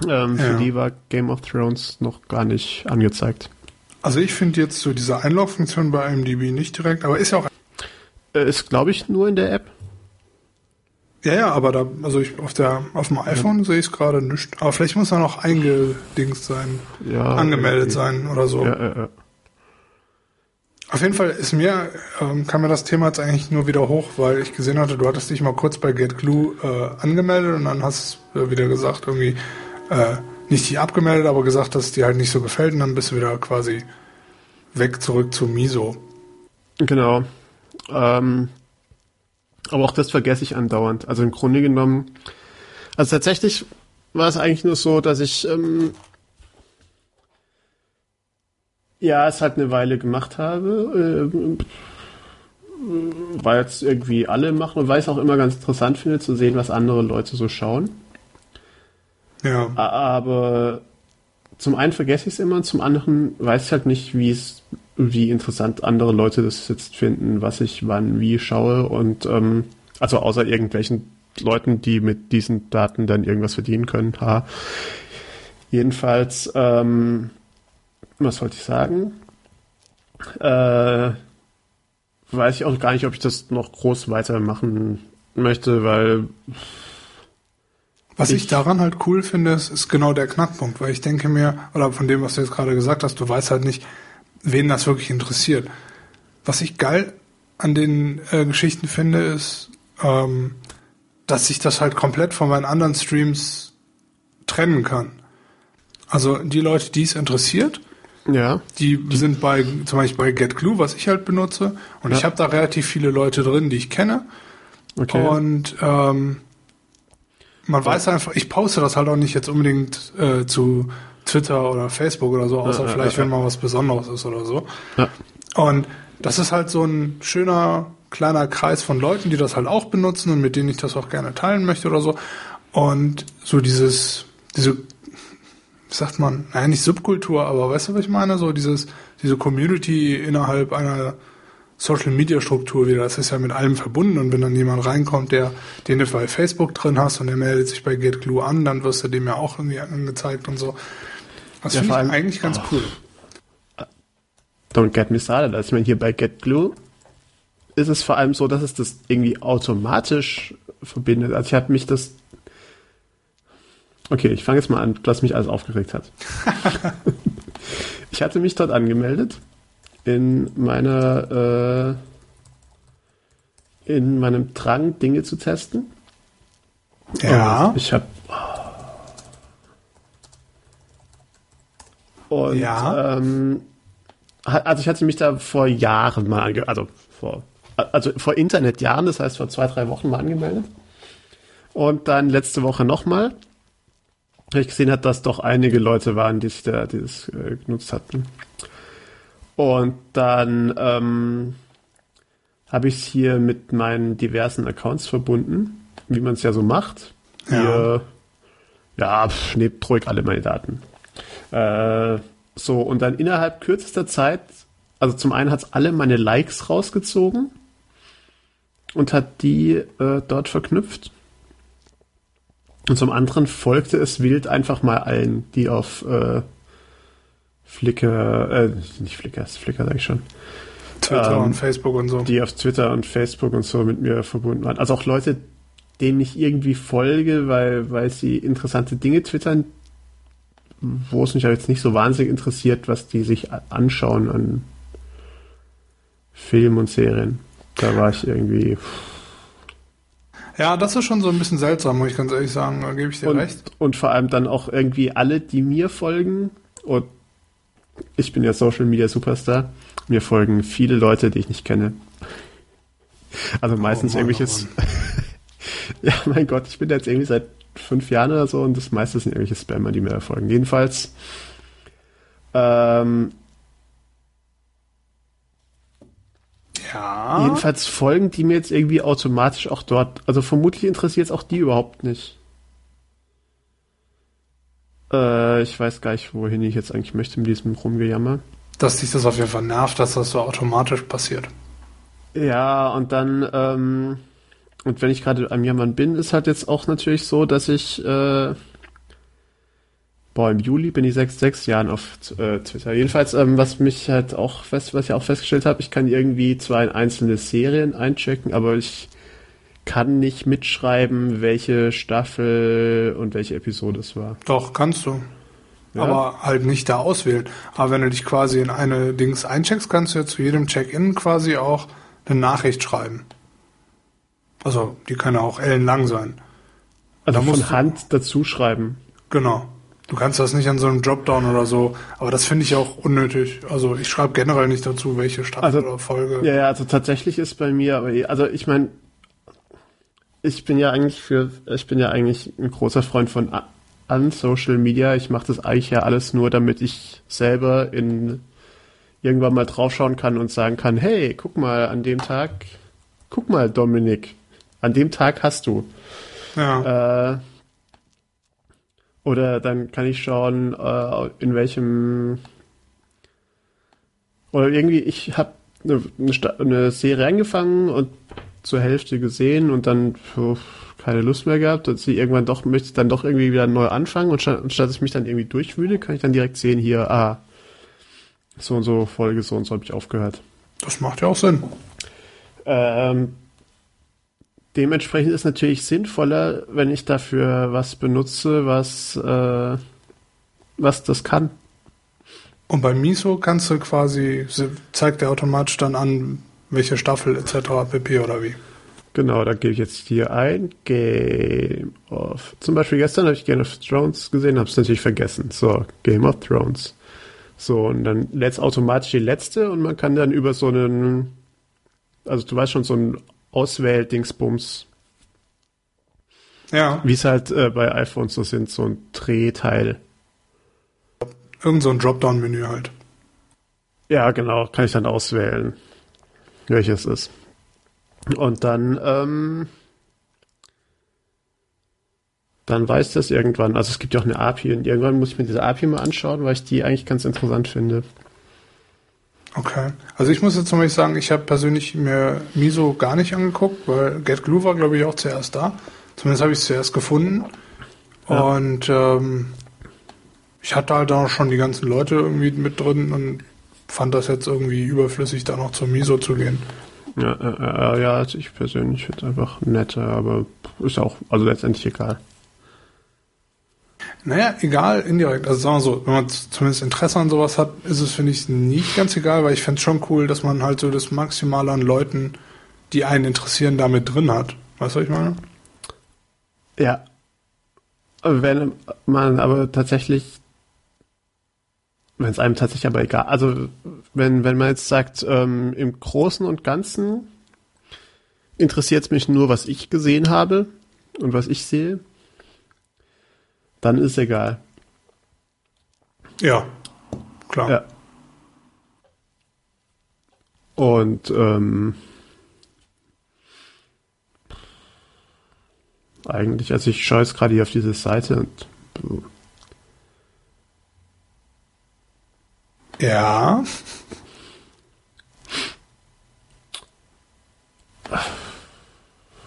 ähm, Ja. für die war Game of Thrones noch gar nicht angezeigt. also ich finde jetzt so diese Einlog-Funktion bei IMDb nicht direkt, aber ist ja auch, Äh, ist, glaube ich, nur in der App. Ja, ja, aber da, also ich auf der, auf dem iPhone sehe ich es gerade nicht. Aber vielleicht muss er noch eingedingst sein, Ja, angemeldet irgendwie. sein oder so. Ja, ja, ja. Auf jeden Fall ist mir, ähm, kam mir das Thema jetzt eigentlich nur wieder hoch, weil ich gesehen hatte, du hattest dich mal kurz bei GetGlue äh, angemeldet und dann hast du äh, wieder gesagt, irgendwie, äh, nicht die abgemeldet, aber gesagt, dass es dir halt nicht so gefällt und dann bist du wieder quasi weg zurück zu Miso. Genau. Ähm, aber auch das vergesse ich andauernd. Also im Grunde genommen, also tatsächlich war es eigentlich nur so, dass ich ähm, ja es halt eine Weile gemacht habe, ähm, weil jetzt irgendwie alle machen und weil ich es auch immer ganz interessant finde zu sehen, was andere Leute so schauen. Ja, Aber zum einen vergesse ich es immer und zum anderen weiß ich halt nicht, wie es, wie interessant andere Leute das jetzt finden, was ich wann wie schaue und ähm, also außer irgendwelchen Leuten, die mit diesen Daten dann irgendwas verdienen können. Ha. Jedenfalls, ähm, was wollte ich sagen? Äh, weiß ich auch gar nicht, ob ich das noch groß weitermachen möchte, weil was ich, ich- daran halt cool finde, ist, ist genau der Knackpunkt, weil ich denke mir, oder von dem, was du jetzt gerade gesagt hast, du weißt halt nicht, wen das wirklich interessiert. Was ich geil an den äh, Geschichten finde, ist, ähm, dass ich das halt komplett von meinen anderen Streams trennen kann. Also die Leute, die es interessiert, ja, die sind bei zum Beispiel bei GetGlue, was ich halt benutze, und Ja. ich habe da relativ viele Leute drin, die ich kenne. okay. Und ähm, man weiß einfach, ich poste das halt auch nicht jetzt unbedingt äh, zu Twitter oder Facebook oder so, außer Ja, vielleicht, wenn mal was Besonderes ist oder so. Und das ist halt so ein schöner kleiner Kreis von Leuten, die das halt auch benutzen und mit denen ich das auch gerne teilen möchte oder so. Und so dieses, diese, wie sagt man, naja, nicht Subkultur, aber weißt du, was ich meine? So dieses, diese Community innerhalb einer Social Media Struktur wieder. Das ist ja mit allem verbunden und wenn dann jemand reinkommt, der, den du bei Facebook drin hast und der meldet sich bei GetGlue an, dann wirst du dem ja auch irgendwie angezeigt und so. Das ja, finde ich eigentlich ganz oh. cool. Don't get me started. Also ich meine, hier bei GetGlue ist es vor allem so, dass es das irgendwie automatisch verbindet. Also ich habe mich das Okay, ich fange jetzt mal an, was mich alles aufgeregt hat. ich hatte mich dort angemeldet in meiner äh, in meinem Drang, Dinge zu testen. Ja. Und ich habe und ja. Ähm, also ich hatte mich da vor Jahren mal ange also vor also vor Internetjahren, das heißt vor zwei drei Wochen mal angemeldet und dann letzte Woche nochmal weil ich gesehen habe, dass doch einige Leute waren, die sich da dieses äh, genutzt hatten. Und dann ähm, habe ich es hier mit meinen diversen Accounts verbunden, wie man es ja so macht. Ja, hier, ja pff, nehmt ruhig alle meine Daten. Äh, so, und dann innerhalb kürzester Zeit, also zum einen hat es alle meine Likes rausgezogen und hat die äh, dort verknüpft. Und zum anderen folgte es wild einfach mal allen, die auf äh, Flickr, äh, nicht Flickr, Flickr sag ich schon. Twitter ähm, und Facebook und so. Die auf Twitter und Facebook und so mit mir verbunden waren. Also auch Leute, denen ich irgendwie folge, weil, weil sie interessante Dinge twittern, wo es mich aber jetzt nicht so wahnsinnig interessiert, was die sich anschauen an Filmen und Serien. Da war ich irgendwie. Ja, das ist schon so ein bisschen seltsam, muss ich ganz ehrlich sagen. Da gebe ich dir und, recht. Und vor allem dann auch irgendwie alle, die mir folgen und ich bin ja Social Media Superstar. Mir folgen viele Leute, die ich nicht kenne. Also meistens oh Mann, irgendwelches. Oh ja, mein Gott, ich bin jetzt irgendwie seit fünf Jahren oder so und das meiste sind irgendwelche Spammer, die mir folgen. Jedenfalls. Ähm, ja. Jedenfalls folgen die mir jetzt irgendwie automatisch auch dort. Also vermutlich interessiert es auch die überhaupt nicht. Äh, ich weiß gar nicht, wohin ich jetzt eigentlich möchte mit diesem Rumgejammer. Dass dich das auf jeden Fall nervt, dass das so automatisch passiert. Ja, und dann, ähm, und wenn ich gerade am Jammern bin, ist halt jetzt auch natürlich so, dass ich, äh, boah, im Juli bin ich sechs, sechs Jahren auf äh, Twitter. Jedenfalls, ähm, was mich halt auch fest, was ich auch festgestellt habe, ich kann irgendwie zwar in einzelne Serien einchecken, aber ich kann nicht mitschreiben, welche Staffel und welche Episode es war. Doch, kannst du. Ja? Aber halt nicht da auswählen. Aber wenn du dich quasi in eine Dings eincheckst, kannst du ja zu jedem Check-in quasi auch eine Nachricht schreiben. Also, die kann ja auch ellenlang sein. Also da von Hand dazu schreiben. Genau. Du kannst das nicht an so einem Dropdown oder so, aber das finde ich auch unnötig. Also ich schreibe generell nicht dazu, welche Staffel also, oder Folge. Ja, ja, also tatsächlich ist bei mir, aber also ich meine, ich bin ja eigentlich für, ich bin ja eigentlich ein großer Freund von an Social Media. Ich mache das eigentlich ja alles nur, damit ich selber in irgendwann mal draufschauen kann und sagen kann, hey, guck mal, an dem Tag, guck mal, Dominik, an dem Tag hast du. Ja. Äh, oder dann kann ich schauen, äh, in welchem oder irgendwie, ich habe eine, eine Serie angefangen und zur Hälfte gesehen und dann oh, keine Lust mehr gehabt, dass sie irgendwann doch möchte dann doch irgendwie wieder neu anfangen und statt, statt dass ich mich dann irgendwie durchwühle, kann ich dann direkt sehen hier, ah, so und so Folge, so und so habe ich aufgehört. Das macht ja auch Sinn. Ähm, dementsprechend ist natürlich sinnvoller, wenn ich dafür was benutze, was, äh, was das kann. Und bei Miso kannst du quasi, zeigt der automatisch dann an, welche Staffel etc. pp. oder wie? Genau, da gebe ich jetzt hier ein Game of. Zum Beispiel gestern habe ich Game of Thrones gesehen, habe es natürlich vergessen. So, Game of Thrones. So, und dann lädt automatisch die letzte und man kann dann über so einen, also du weißt schon, so ein Auswähl-Dingsbums. Ja. Wie es halt äh, bei iPhones so sind, so ein Drehteil. Irgend so ein Dropdown-Menü halt. Ja, genau, kann ich dann auswählen welches ist. Und dann, ähm, dann weiß das irgendwann. Also es gibt ja auch eine API und irgendwann muss ich mir diese API mal anschauen, weil ich die eigentlich ganz interessant finde. Okay. Also ich muss jetzt zum Beispiel sagen, ich habe persönlich mir Miso gar nicht angeguckt, weil GetGlue war, glaube ich, auch zuerst da. Zumindest habe ich es zuerst gefunden. Ja. Und ähm, ich hatte halt da schon die ganzen Leute irgendwie mit drin und fand das jetzt irgendwie überflüssig, da noch zur Miso zu gehen. Ja, äh, ja, also ich persönlich finde es einfach netter, aber ist auch, also letztendlich egal. Naja, egal, indirekt. Also sagen wir so, wenn man zumindest Interesse an sowas hat, ist es, finde ich, nicht ganz egal, weil ich fände es schon cool, dass man halt so das Maximale an Leuten, die einen interessieren, damit drin hat. Weißt du, was ich meine? Ja. Wenn man aber tatsächlich, wenn es einem tatsächlich aber egal, also wenn, wenn man jetzt sagt, ähm, im Großen und Ganzen interessiert es mich nur, was ich gesehen habe und was ich sehe, dann ist egal. Ja, klar. Ja. Und ähm, eigentlich, also ich schaue jetzt gerade hier auf diese Seite und ja.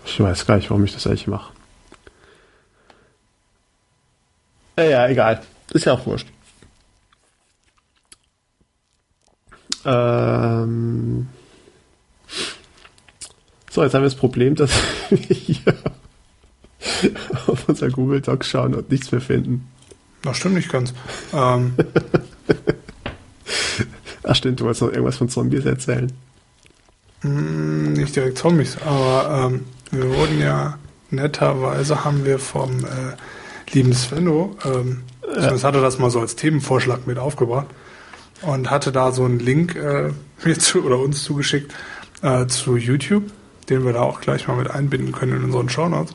Ich weiß gar nicht, warum ich das eigentlich mache. Ja, egal. Ist ja auch wurscht. Ähm so, jetzt haben wir das Problem, dass wir hier auf unser Google Docs schauen und nichts mehr finden. Das stimmt nicht ganz. Ähm. Ach stimmt, du wolltest noch irgendwas von Zombies erzählen. Hm, nicht direkt Zombies, aber ähm, wir wurden ja netterweise haben wir vom äh, lieben Svenno, ähm, ja. das hatte das mal so als Themenvorschlag mit aufgebracht und hatte da so einen Link äh, mir zu oder uns zugeschickt äh, zu YouTube, den wir da auch gleich mal mit einbinden können in unseren Shownotes,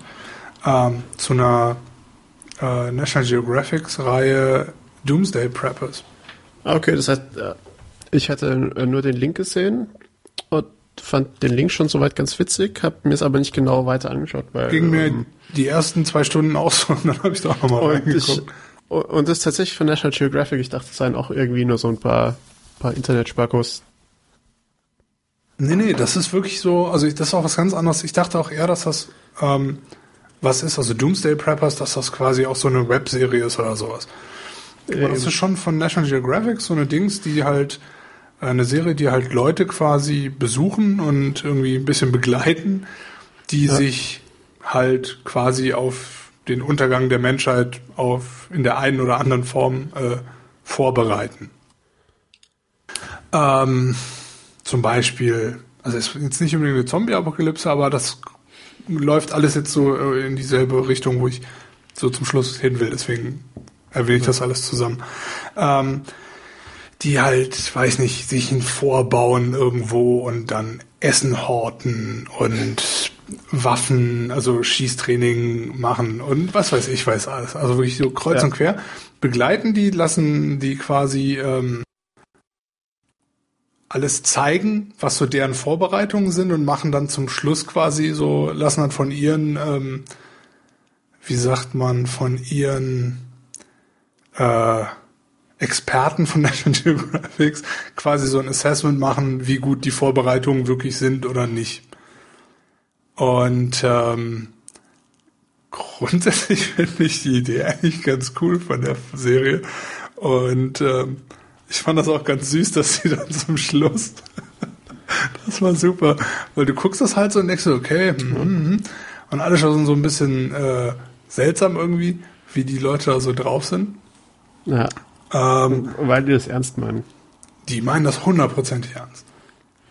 ähm, zu einer äh, National Geographics Reihe Doomsday Preppers. Ah, okay, das heißt, äh, ich hatte nur den Link gesehen und fand den Link schon soweit ganz witzig, habe mir es aber nicht genau weiter angeschaut. Weil, Ging mir ähm, die ersten zwei Stunden auch so und dann habe ich da auch nochmal reingeguckt. Ich, und das ist tatsächlich von National Geographic. Ich dachte, es seien auch irgendwie nur so ein paar, paar Internet-Sparkos. Nee, nee, das ist wirklich so, also das ist auch was ganz anderes. Ich dachte auch eher, dass das ähm, was ist, also Doomsday Preppers, dass das quasi auch so eine Webserie ist oder sowas. Aber das ist schon von National Geographic so eine Dings, die halt eine Serie, die halt Leute quasi besuchen und irgendwie ein bisschen begleiten, die ja. sich halt quasi auf den Untergang der Menschheit auf in der einen oder anderen Form äh, vorbereiten. Ähm, zum Beispiel, also es ist jetzt nicht unbedingt eine Zombie-Apokalypse, aber das läuft alles jetzt so äh, in dieselbe Richtung, wo ich so zum Schluss hin will. Deswegen erwähne ich das alles zusammen. Ähm, die halt, weiß nicht, sich ein Vorbauen irgendwo und dann Essen horten und Waffen, also Schießtraining machen und was weiß ich, weiß alles. Also wirklich so kreuz ja. und quer. Begleiten die, lassen die quasi ähm, alles zeigen, was so deren Vorbereitungen sind und machen dann zum Schluss quasi so, lassen dann von ihren, ähm, wie sagt man, von ihren äh, Experten von National Geographic quasi so ein Assessment machen, wie gut die Vorbereitungen wirklich sind oder nicht. Und ähm, grundsätzlich finde ich die Idee eigentlich ganz cool von der Serie. Und ähm, ich fand das auch ganz süß, dass sie dann zum Schluss, das war super, weil du guckst das halt so und denkst so, okay, mm, mm, und alle schon so ein bisschen äh, seltsam irgendwie, wie die Leute da so drauf sind. Ja. Ähm, Weil die das ernst meinen. Die meinen das hundertprozentig ernst.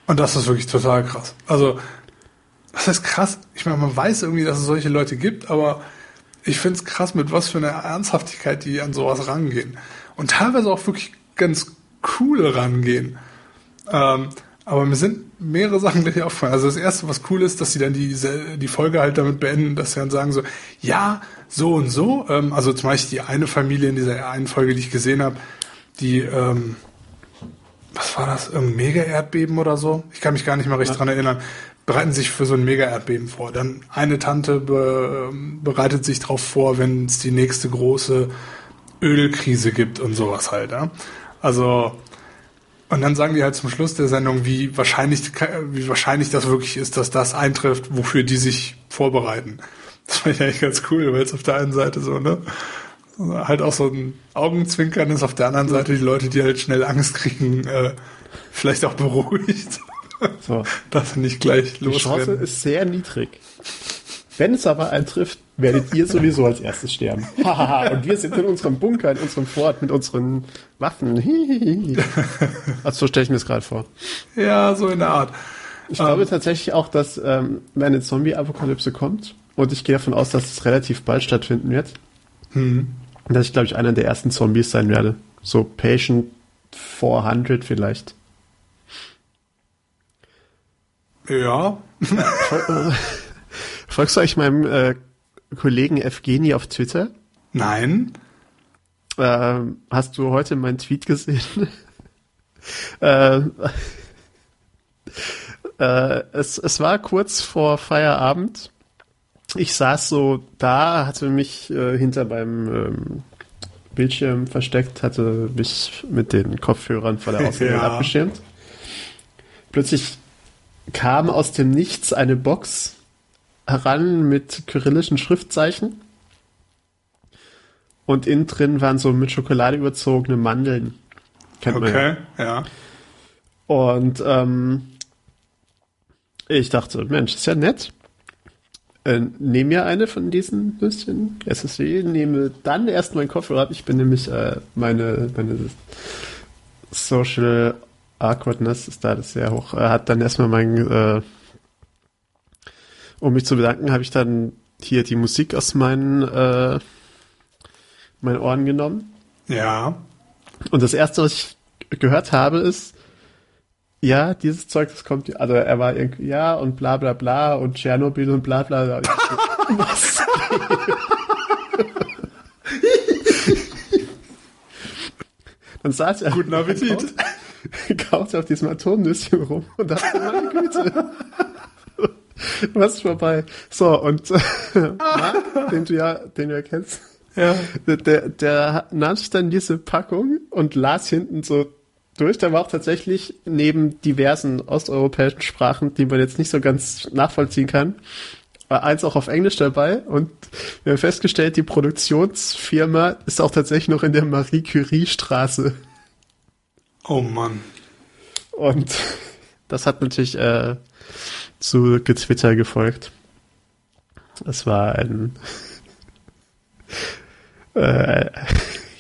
Und das ist wirklich total krass. Also, was heißt krass? Ich meine, man weiß irgendwie, dass es solche Leute gibt, aber ich finde es krass, mit was für einer Ernsthaftigkeit die an sowas rangehen. Und teilweise auch wirklich ganz cool rangehen. Ähm, aber mir sind mehrere Sachen gleich aufgefallen. Also das erste, was cool ist, dass sie dann die, die Folge halt damit beenden, dass sie dann sagen so, ja, so und so. Ähm, also zum Beispiel die eine Familie in dieser einen Folge, die ich gesehen habe, die, ähm, was war das, irgendein Mega-Erdbeben oder so? Ich kann mich gar nicht mehr recht ja. dran erinnern. Bereiten sich für so ein Mega-Erdbeben vor. Dann eine Tante be, bereitet sich darauf vor, wenn es die nächste große Ölkrise gibt und sowas halt. Ja? Also und dann sagen die halt zum Schluss der Sendung, wie wahrscheinlich, wie wahrscheinlich das wirklich ist, dass das eintrifft, wofür die sich vorbereiten. Das fand ich eigentlich ganz cool, weil es auf der einen Seite so, ne? Halt auch so ein Augenzwinkern ist, auf der anderen Seite die Leute, die halt schnell Angst kriegen, äh, vielleicht auch beruhigt. So. Dass sie nicht gleich losrennen. Die Chance ist sehr niedrig. Wenn es aber eintrifft, werdet ihr sowieso als erstes sterben. und wir sind in unserem Bunker, in unserem Fort mit unseren Waffen. also so stelle ich mir das gerade vor. Ja, so in der Art. Ich um, glaube ähm. tatsächlich auch, dass ähm, wenn eine Zombie-Apokalypse kommt, und ich gehe davon aus, dass es relativ bald stattfinden wird, hm. dass ich, glaube ich, einer der ersten Zombies sein werde. So Patient 400 vielleicht. Ja. Folgst du euch meinem äh, Kollegen Evgeny auf Twitter? Nein. Äh, hast du heute meinen Tweet gesehen? äh, äh, es, es war kurz vor Feierabend. Ich saß so da, hatte mich äh, hinter beim ähm, Bildschirm versteckt, hatte mich mit den Kopfhörern vor der Außenwelt ja. abgeschirmt. Plötzlich kam aus dem Nichts eine Box heran mit kyrillischen Schriftzeichen. Und innen drin waren so mit Schokolade überzogene Mandeln. Kennt okay, ja. ja. Und ähm, ich dachte, Mensch, ist ja nett. Äh, nehme mir eine von diesen Nüsschen SSD, nehme dann erst meinen Kopfhörer ab. Ich bin nämlich äh, meine, meine Social Awkwardness ist da das sehr hoch. Er hat dann erstmal mein äh, um mich zu bedanken, habe ich dann hier die Musik aus meinen, äh, meinen Ohren genommen. Ja. Und das erste, was ich gehört habe, ist, ja, dieses Zeug, das kommt, also er war irgendwie, ja, und bla bla bla und Tschernobyl und bla bla. bla. was? Dann saß er. Guten Appetit. Kaute auf diesem Atomnüsschen rum und dachte, meine Güte. Was vorbei. So, und äh, Mark, den du ja, den du ja kennst, ja. Der, der nahm sich dann diese Packung und las hinten so durch. Da war auch tatsächlich neben diversen osteuropäischen Sprachen, die man jetzt nicht so ganz nachvollziehen kann, war eins auch auf Englisch dabei und wir haben festgestellt, die Produktionsfirma ist auch tatsächlich noch in der Marie Curie Straße. Oh Mann. Und das hat natürlich äh, zu Getwitter gefolgt. Es war ein äh,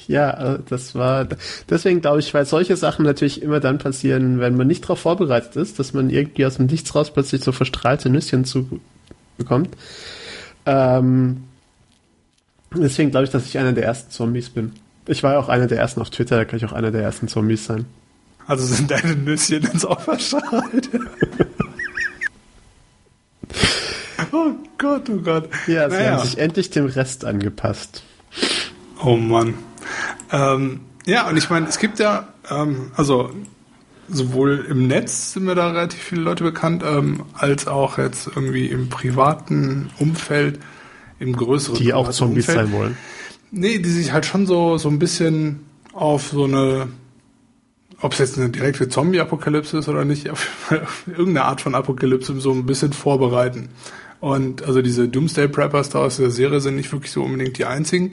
ja, das war deswegen glaube ich, weil solche Sachen natürlich immer dann passieren, wenn man nicht darauf vorbereitet ist, dass man irgendwie aus dem Nichts raus plötzlich so verstrahlte Nüsschen zu bekommt. Ähm, deswegen glaube ich, dass ich einer der ersten Zombies bin. Ich war ja auch einer der ersten auf Twitter, da kann ich auch einer der ersten Zombies sein. Also sind deine Nüsschen ins Opfer strahlt. Oh Gott, oh Gott. Ja, sie naja. haben sich endlich dem Rest angepasst. Oh Mann. Ähm, ja, und ich meine, es gibt ja, ähm, also sowohl im Netz sind mir da relativ viele Leute bekannt, ähm, als auch jetzt irgendwie im privaten Umfeld, im größeren Die auch Zombies Umfeld. sein wollen. Nee, die sich halt schon so, so ein bisschen auf so eine, ob es jetzt eine direkte Zombie-Apokalypse ist oder nicht, auf, irgendeine Art von Apokalypse so ein bisschen vorbereiten. Und also diese Doomsday Preppers da aus der Serie sind nicht wirklich so unbedingt die einzigen.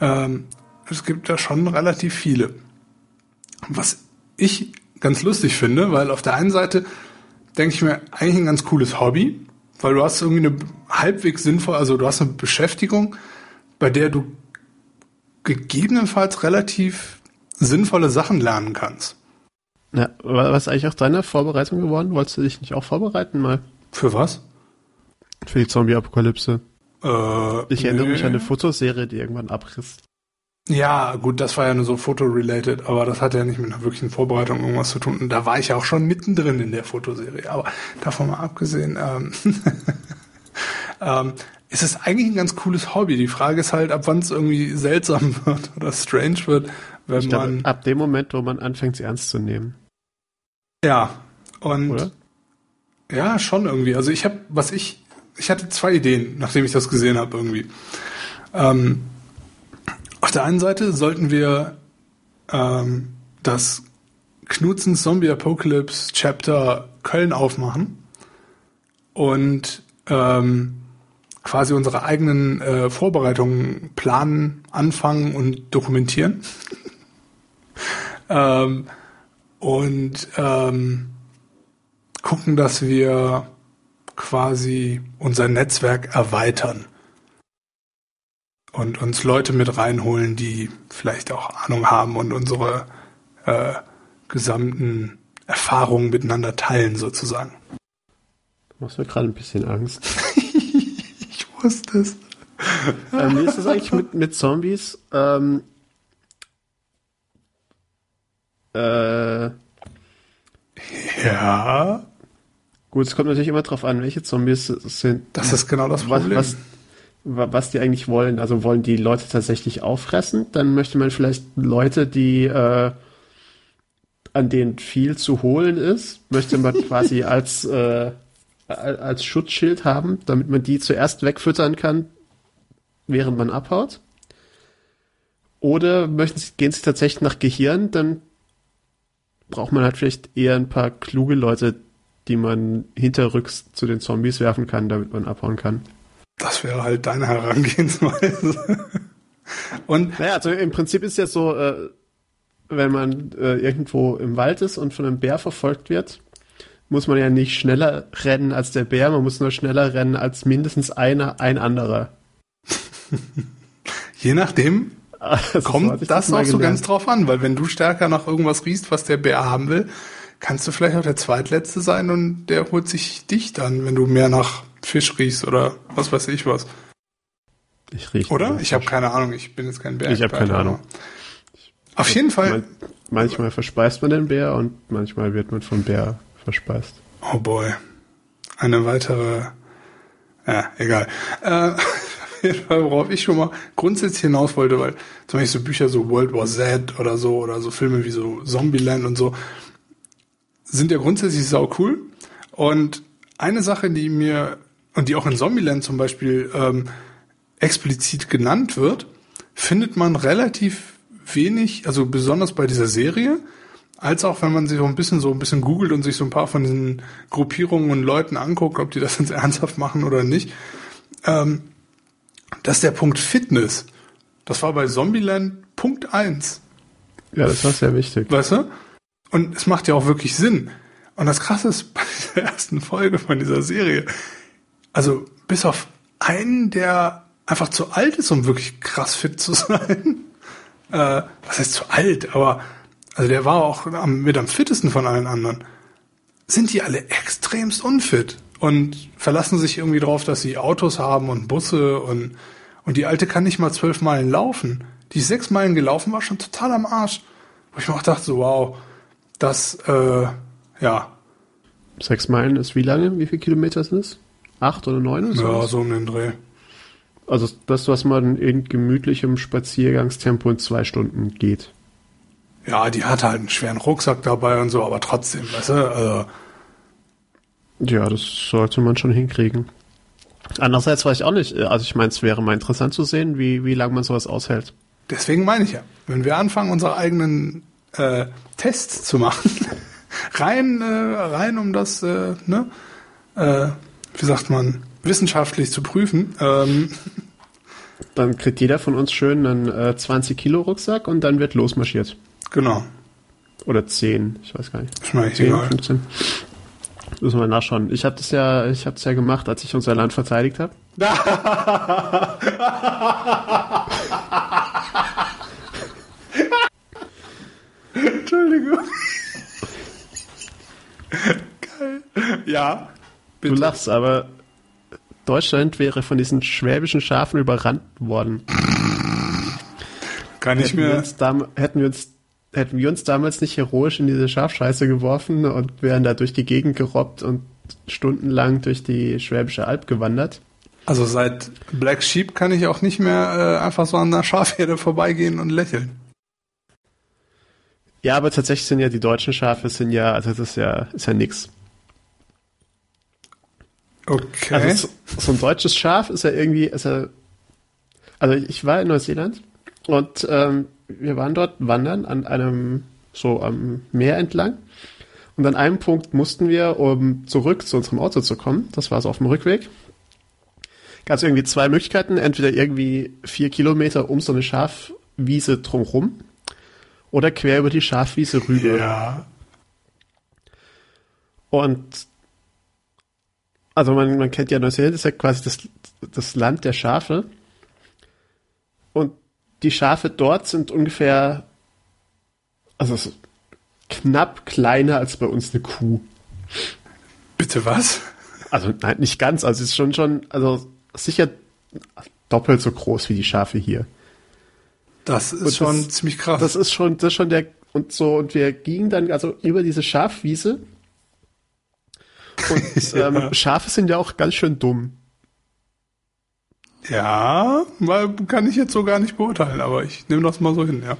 Ähm, es gibt da schon relativ viele. Was ich ganz lustig finde, weil auf der einen Seite denke ich mir eigentlich ein ganz cooles Hobby, weil du hast irgendwie eine halbwegs sinnvolle, also du hast eine Beschäftigung, bei der du gegebenenfalls relativ sinnvolle Sachen lernen kannst. Ja, was ist eigentlich auch deine Vorbereitung geworden? Wolltest du dich nicht auch vorbereiten mal? Für was? Für die Zombie-Apokalypse. Äh, ich erinnere nee. mich an eine Fotoserie, die irgendwann abriss. Ja, gut, das war ja nur so Foto-related, aber das hatte ja nicht mit einer wirklichen Vorbereitung irgendwas zu tun. Und da war ich ja auch schon mittendrin in der Fotoserie. Aber davon mal abgesehen, ähm, ähm, ist es eigentlich ein ganz cooles Hobby. Die Frage ist halt, ab wann es irgendwie seltsam wird oder strange wird, wenn ich man. Glaube, ab dem Moment, wo man anfängt, sie ernst zu nehmen. Ja, und Oder? ja, schon irgendwie. Also ich habe, was ich, ich hatte zwei Ideen, nachdem ich das gesehen habe irgendwie. Ähm, auf der einen Seite sollten wir ähm, das Knutzens Zombie Apocalypse Chapter Köln aufmachen und ähm, quasi unsere eigenen äh, Vorbereitungen planen, anfangen und dokumentieren. Ähm, und ähm, gucken, dass wir quasi unser Netzwerk erweitern und uns Leute mit reinholen, die vielleicht auch Ahnung haben und unsere äh, gesamten Erfahrungen miteinander teilen sozusagen. Du machst mir gerade ein bisschen Angst. Ich wusste es. ähm, wie ist das eigentlich mit, mit Zombies? Ähm, äh, Ja, gut, es kommt natürlich immer drauf an, welche Zombies es sind. das ist genau das was, Problem. was, wa- was die eigentlich wollen. Also wollen die Leute tatsächlich auffressen? Dann möchte man vielleicht Leute, die äh, an denen viel zu holen ist, möchte man quasi als äh, al- als Schutzschild haben, damit man die zuerst wegfüttern kann, während man abhaut. Oder möchten sie, gehen sie tatsächlich nach Gehirn, dann braucht man halt vielleicht eher ein paar kluge Leute, die man hinterrücks zu den Zombies werfen kann, damit man abhauen kann. Das wäre halt deine Herangehensweise. Und Naja, also im Prinzip ist ja so, äh, wenn man äh, irgendwo im Wald ist und von einem Bär verfolgt wird, muss man ja nicht schneller rennen als der Bär, man muss nur schneller rennen als mindestens einer, ein anderer. je nachdem Hatte kommt das mal auch so ganz drauf an, weil wenn du stärker nach irgendwas riechst, was der Bär haben will, kannst du vielleicht auch der Zweitletzte sein und der holt sich dich dann, wenn du mehr nach Fisch riechst oder was weiß ich was. Ich riech Oder? Ich habe keine Ahnung, ich bin jetzt kein Bär. Ich hab keine Ahnung. Auf jeden Fall. Man, manchmal verspeist man den Bär und manchmal wird man vom Bär verspeist. Oh boy. Eine weitere. Ja, egal. Äh, jeden worauf ich schon mal grundsätzlich hinaus wollte, weil zum Beispiel so Bücher so World War Z oder so oder so Filme wie so Zombieland und so sind ja grundsätzlich sau cool. Und eine Sache, die mir und die auch in Zombieland zum Beispiel ähm, explizit genannt wird, findet man relativ wenig, also besonders bei dieser Serie, als auch wenn man sich so ein bisschen so ein bisschen googelt und sich so ein paar von diesen Gruppierungen und Leuten anguckt, ob die das jetzt ernsthaft machen oder nicht, ähm, das ist der Punkt Fitness. Das war bei Zombieland Punkt eins, Ja, das war sehr wichtig. weißt du? Und es macht ja auch wirklich Sinn. Und das Krasse ist bei dieser ersten Folge von dieser Serie, also bis auf einen, der einfach zu alt ist, um wirklich krass fit zu sein. Äh, was heißt zu alt? Aber also der war auch am, mit am fittesten von allen anderen. Sind die alle extremst unfit und verlassen sich irgendwie drauf, dass sie Autos haben und Busse und und die alte kann nicht mal zwölf Meilen laufen. Die ist sechs Meilen gelaufen, war schon total am Arsch. Wo ich mir auch dachte, so wow, das äh, ja, Sechs Meilen ist wie lange? Wie viele Kilometer sind es? Acht oder neun oder so? ja so um den Dreh. Also das, was man in gemütlichem Spaziergangstempo in zwei Stunden geht. Ja, die hatte halt einen schweren Rucksack dabei und so, aber trotzdem, weißt du, äh, Ja, das sollte man schon hinkriegen. Andererseits weiß ich auch nicht, also ich meine, es wäre mal interessant zu sehen, wie, wie lange man sowas aushält. deswegen meine ich ja, wenn wir anfangen, unsere eigenen äh, Tests zu machen, rein, äh, rein um das, äh, ne, äh, wie sagt man, wissenschaftlich zu prüfen, ähm, Dann kriegt jeder von uns schön einen äh, 20 Kilo Rucksack und dann wird losmarschiert. genau, Oder 10, ich weiß gar nicht. mir eigentlich 10, egal. 15. Müssen wir nachschauen. Ich habe das ja, ich habe ja gemacht, als ich unser Land verteidigt habe. Entschuldigung. Geil. Ja, Du bitte. lachst, aber Deutschland wäre von diesen schwäbischen Schafen überrannt worden. Kann ich hätten, wir mir, uns dam hätten, wir uns, hätten wir uns damals nicht heroisch in diese Schafscheiße geworfen und wären da durch die Gegend gerobbt und stundenlang durch die Schwäbische Alb gewandert. also seit Black Sheep kann ich auch nicht mehr äh, einfach so an der Schafherde vorbeigehen und lächeln. Ja, aber tatsächlich sind ja die deutschen Schafe sind ja, also das ist ja, ist ja nix. Okay. Also so, so ein deutsches Schaf ist ja irgendwie, ist ja, also ich war in Neuseeland und ähm, wir waren dort wandern an einem, so am Meer entlang. Und an einem Punkt mussten wir, um zurück zu unserem Auto zu kommen, das war so auf dem Rückweg, gab es irgendwie zwei Möglichkeiten. Entweder irgendwie vier Kilometer um so eine Schafwiese drumherum oder quer über die Schafwiese rüber. ja. Und also man, man kennt ja Neuseeland ist ja quasi das, das Land der Schafe. Und die Schafe dort sind ungefähr, also so knapp kleiner als bei uns eine Kuh. Bitte was? Also nein, nicht ganz, also es ist schon schon, also sicher doppelt so groß wie die Schafe hier. Das ist Und schon das- ziemlich krass. Das ist schon, das ist schon der und so und wir gingen dann also über diese Schafwiese. Und Ja. ähm, Schafe sind ja auch ganz schön dumm. Ja, kann ich jetzt so gar nicht beurteilen, aber ich nehme das mal so hin, ja.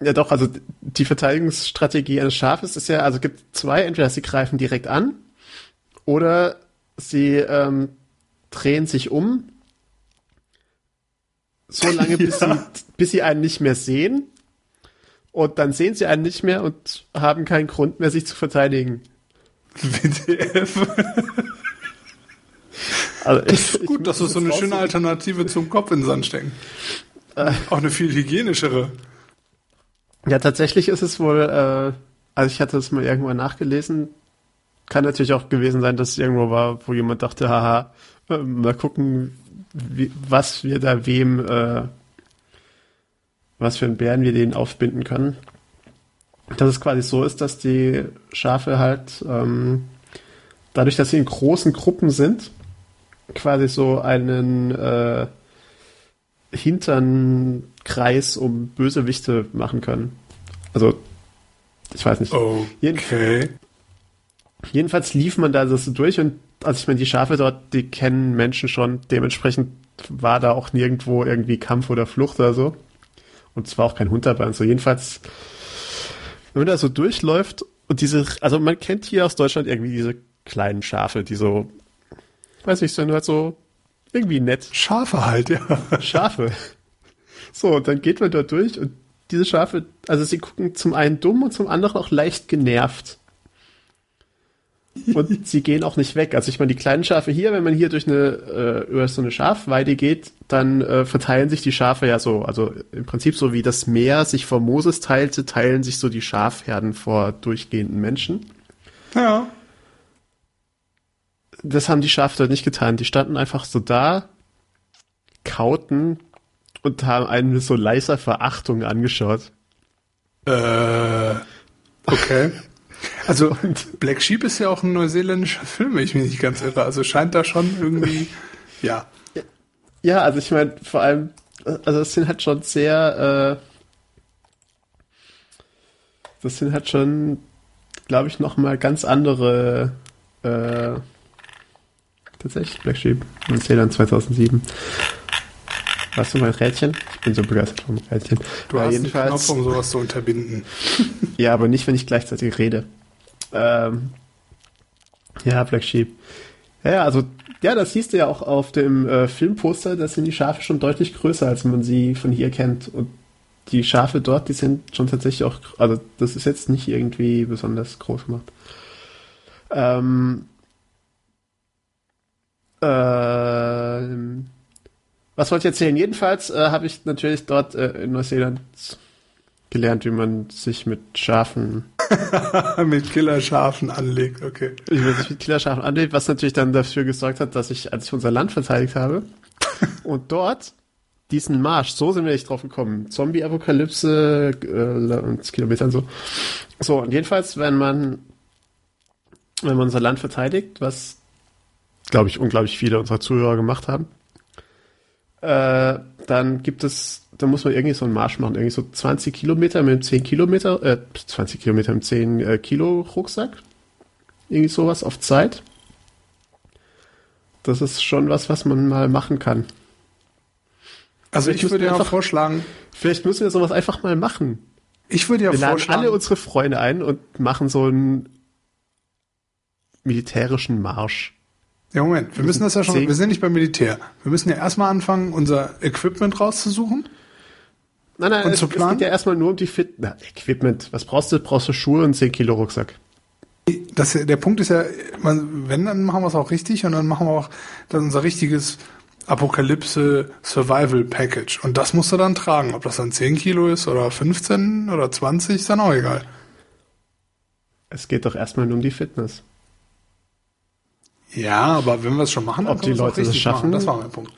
Ja doch, also die Verteidigungsstrategie eines Schafes ist ja, also gibt zwei, entweder sie greifen direkt an oder sie ähm, drehen sich um, so lange, bis, Ja. sie, bis sie einen nicht mehr sehen und dann sehen sie einen nicht mehr und haben keinen Grund mehr, sich zu verteidigen. WTF. Also ich, ich Gut, das muss ist so eine schöne Alternative zum Kopf in den Sand stecken. Auch eine viel hygienischere. Ja, tatsächlich ist es wohl, äh, also ich hatte es mal irgendwo nachgelesen, kann natürlich auch gewesen sein, dass es irgendwo war, wo jemand dachte, haha, äh, mal gucken, wie, was wir da wem, äh, was für einen Bären wir denen aufbinden können. Dass es quasi so ist, dass die Schafe halt, ähm, dadurch, dass sie in großen Gruppen sind, quasi so einen äh, Hinternkreis um Bösewichte machen können. Also, ich weiß nicht. Jeden, Okay. jedenfalls lief man da so durch und also ich meine, die Schafe dort, die kennen Menschen schon, dementsprechend war da auch nirgendwo irgendwie Kampf oder Flucht oder so. Und es war auch kein Hund dabei und so. Jedenfalls, wenn man da so durchläuft und diese, also man kennt hier aus Deutschland irgendwie diese kleinen Schafe, die so, weiß nicht, sind halt so irgendwie nett. Schafe halt, ja. Schafe. So, und dann geht man dort durch und diese Schafe, also sie gucken zum einen dumm und zum anderen auch leicht genervt. Und sie gehen auch nicht weg. Also ich meine, die kleinen Schafe hier, wenn man hier durch eine, äh, über so eine Schafweide geht, dann äh, verteilen sich die Schafe ja so. Also im Prinzip so wie das Meer sich vor Moses teilte, teilen sich so die Schafherden vor durchgehenden Menschen. Ja. Das haben die Schafe dort nicht getan. Die standen einfach so da, kauten und haben einen mit so leiser Verachtung angeschaut. Äh, okay. Also Black Sheep ist ja auch ein neuseeländischer Film, wenn ich mich nicht ganz irre. Also scheint da schon irgendwie, ja. Ja, also ich meine, vor allem, also es sind halt schon sehr, äh, das sind halt schon, glaube ich, noch mal ganz andere, äh, tatsächlich Black Sheep, Neuseeland 2007. Warst du mein Rädchen? Ich bin so begeistert vom Rädchen. Du Ja, hast jedenfalls, einen Knopf, um sowas zu unterbinden. Ja, aber nicht, wenn ich gleichzeitig rede. Ähm, ja, Black Sheep. Ja, ja, also, ja, das siehst du ja auch auf dem äh, Filmposter, da sind die Schafe schon deutlich größer, als man sie von hier kennt. Und die Schafe dort, die sind schon tatsächlich auch, also das ist jetzt nicht irgendwie besonders groß gemacht. Ähm, ähm, was wollte ich erzählen? Jedenfalls äh, habe ich natürlich dort äh, in Neuseeland gelernt, wie man sich mit Schafen, Mit Killerschafen anlegt, okay. wie man sich mit Killerschafen anlegt, was natürlich dann dafür gesorgt hat, dass ich, als ich unser Land verteidigt habe, und dort diesen Marsch, so sind wir nicht drauf gekommen, Zombie-Apokalypse äh, und Kilometern so. So, und jedenfalls, wenn man, wenn man unser Land verteidigt, was, glaube ich, unglaublich viele unserer Zuhörer gemacht haben, äh, dann gibt es, da muss man irgendwie so einen Marsch machen, irgendwie so 20 Kilometer mit einem 10 Kilometer, äh, 20 Kilometer mit 10 äh, Kilo Rucksack. Irgendwie sowas auf Zeit. Das ist schon was, was man mal machen kann. Also Ich ich würde ja einfach- vorschlagen, Vielleicht müssen wir sowas einfach mal machen. Ich würde ja Wir laden vorschlagen, alle unsere Freunde ein und machen so einen militärischen Marsch. Ja Moment, wir müssen das ja schon, wir sind nicht beim Militär. Wir müssen ja erstmal anfangen, unser Equipment rauszusuchen. Nein, nein, Und es, zu es planen? geht ja erstmal nur um die Fit Na, Equipment. Was brauchst du? Brauchst du Schuhe und 10 Kilo Rucksack. Das, der Punkt ist ja, man, wenn, dann machen wir es auch richtig und dann machen wir auch dann unser richtiges Apokalypse Survival Package. Und das musst du dann tragen. Ob das dann 10 Kilo ist oder 15 oder 20, ist dann auch egal. Es geht doch erstmal nur um die Fitness. Ja, aber wenn wir es schon machen, dann Ob die es Leute das schaffen? Machen. Das war mein Punkt.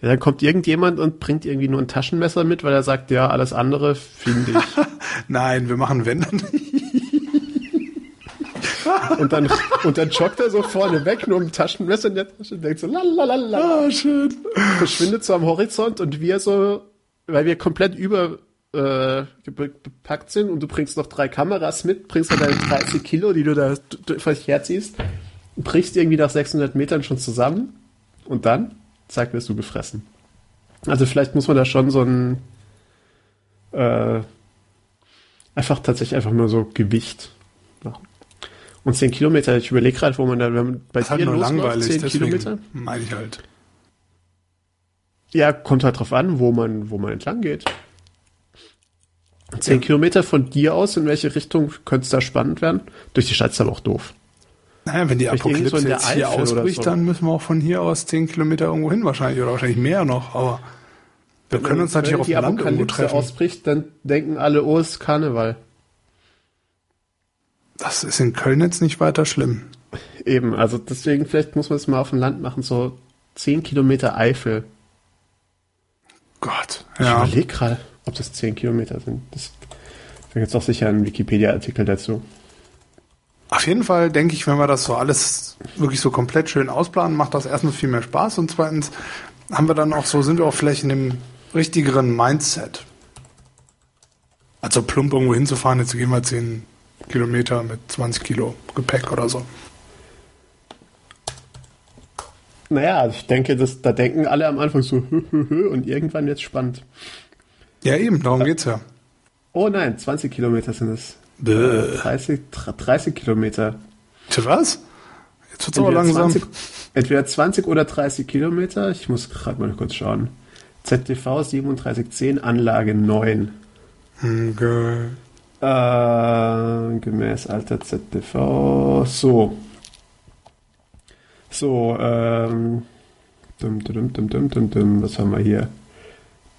Ja, dann kommt irgendjemand und bringt irgendwie nur ein Taschenmesser mit, weil er sagt, ja, alles andere finde ich. Nein, wir machen wenn dann. und dann, und dann joggt er so vorne weg, nur mit dem Taschenmesser in der Tasche und denkt so, lalalala. Ah, schön. verschwindet so am Horizont und wir so, weil wir komplett über äh, bepackt sind und du bringst noch drei Kameras mit, bringst dann deine 30 Kilo, die du da dich herziehst, brichst irgendwie nach 600 Metern schon zusammen und dann, zack, wirst du gefressen. Also vielleicht muss man da schon so ein äh, einfach tatsächlich einfach nur so Gewicht machen. Und 10 Kilometer, ich überlege gerade, wo man da, wenn man bei Das halt dir nur losläuft, langweilig, 10 deswegen Kilometer. meine ich halt. Ja, kommt halt drauf an, wo man, wo man entlang geht. Zehn Kilometer von dir aus, in welche Richtung könnte es da spannend werden? Durch die Stadt ist aber auch doof. Naja, wenn die Vielleicht so Apokalypse der jetzt hier Eifel ausbricht, so. dann müssen wir auch von hier aus 10 Kilometer irgendwo hin wahrscheinlich oder wahrscheinlich mehr noch, aber wir können uns natürlich Wenn auf die dem Land irgendwo treffen. ausbricht, dann denken alle, oh, es ist Karneval. Das ist in Köln jetzt nicht weiter schlimm. Eben, also deswegen, vielleicht muss man es mal auf dem Land machen, so zehn Kilometer Eifel. Gott. Ich Ja. überlege gerade, ob das zehn Kilometer sind. Das, da gibt es doch sicher einen Wikipedia-Artikel dazu. Auf jeden Fall denke ich, wenn wir das so alles wirklich so komplett schön ausplanen, macht das erstens viel mehr Spaß und zweitens haben wir dann auch so, sind wir auch vielleicht in dem richtigeren Mindset. Also plump irgendwo hinzufahren, jetzt gehen wir 10 Kilometer mit 20 Kilo Gepäck oder so. Naja, ich denke, das, da denken alle am Anfang so, hö, hö, hö, und irgendwann wird spannend. Ja, eben, darum geht's ja. Oh nein, 20 Kilometer sind es. Bäh. 30, 30 Kilometer. Was? Jetzt wird's aber Entweder langsam. 20, entweder 20 oder 30 Kilometer. Ich muss gerade mal kurz schauen. ZTV 3710, Anlage 9. Hm, geil. Äh, gemäß alter ZTV. So. So, ähm. Dum, dum, dum, dum, dum, dum, was haben wir hier?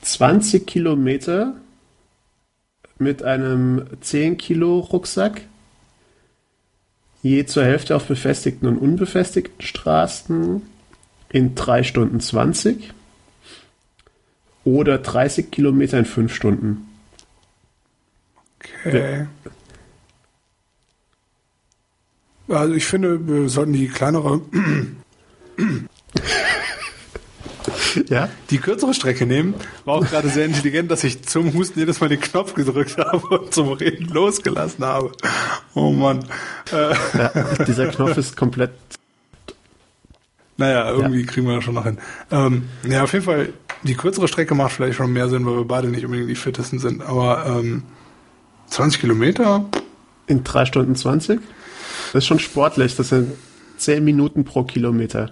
20 Kilometer mit einem 10 Kilo Rucksack. Je zur Hälfte auf befestigten und unbefestigten Straßen in 3 Stunden 20. Oder 30 Kilometer in 5 Stunden. Okay. Also ich finde, wir sollten die kleinere, Ja? die kürzere Strecke nehmen. War auch gerade sehr intelligent, dass ich zum Husten jedes Mal den Knopf gedrückt habe und zum Reden losgelassen habe. Oh Mann. Äh, ja dieser Knopf ist komplett naja, irgendwie kriegen wir das schon noch hin. Ähm, ja, auf jeden Fall, die kürzere Strecke macht vielleicht schon mehr Sinn, weil wir beide nicht unbedingt die fittesten sind. Aber ähm, 20 Kilometer, In 3 Stunden 20? Das ist schon sportlich. Das sind 10 Minuten pro Kilometer.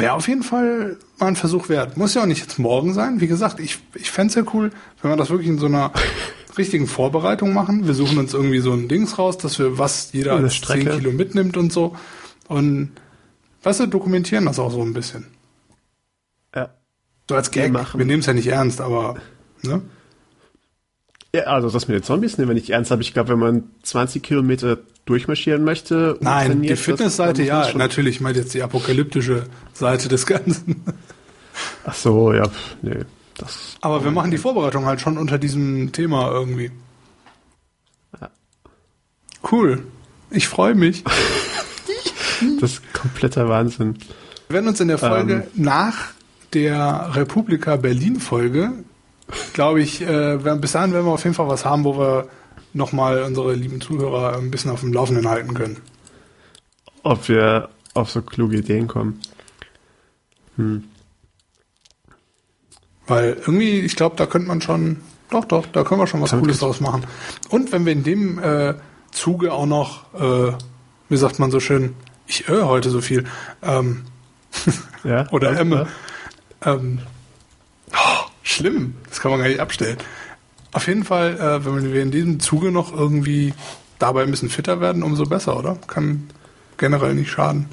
Wäre auf jeden Fall mal ein Versuch wert. Muss ja auch nicht jetzt morgen sein. Wie gesagt, ich, ich fände es ja cool, wenn wir das wirklich in so einer richtigen Vorbereitung machen. Wir suchen uns irgendwie so ein Dings raus, dass wir was jeder Eine als Strecke. 10 Kilo mitnimmt und so. Und weißt du, dokumentieren das auch so ein bisschen. Ja. So als Gag. Wir machen- Wir nehmen es ja nicht ernst, aber ne? ja also das mit den Zombies nehmen wir nicht ernst. Aber ich glaube, wenn man 20 Kilometer durchmarschieren möchte. Nein, trainiert, die Fitnessseite ja, natürlich. Ich meine jetzt die apokalyptische Seite des Ganzen. Ach so, ja. Nee. Das, Aber wir machen die Vorbereitung halt schon unter diesem Thema irgendwie. Ja. Cool. Ich freue mich. das ist kompletter Wahnsinn. Wir werden uns in der Folge Ähm. nach der Republika Berlin Folge, glaube ich, äh, bis dahin werden wir auf jeden Fall was haben, wo wir nochmal unsere lieben Zuhörer ein bisschen auf dem Laufenden halten können. Ob wir auf so kluge Ideen kommen. Weil irgendwie, ich glaube, da könnte man schon, doch, doch, da können wir schon was Kann- Cooles draus machen. Und wenn wir in dem äh, Zuge auch noch, äh, wie sagt man so schön, ich irre heute so viel, ähm, Ja, oder Emme. Ähm, oh, schlimm, das kann man gar nicht abstellen. Auf jeden Fall, äh, wenn wir in diesem Zuge noch irgendwie dabei ein bisschen fitter werden, umso besser, oder? Kann generell nicht schaden.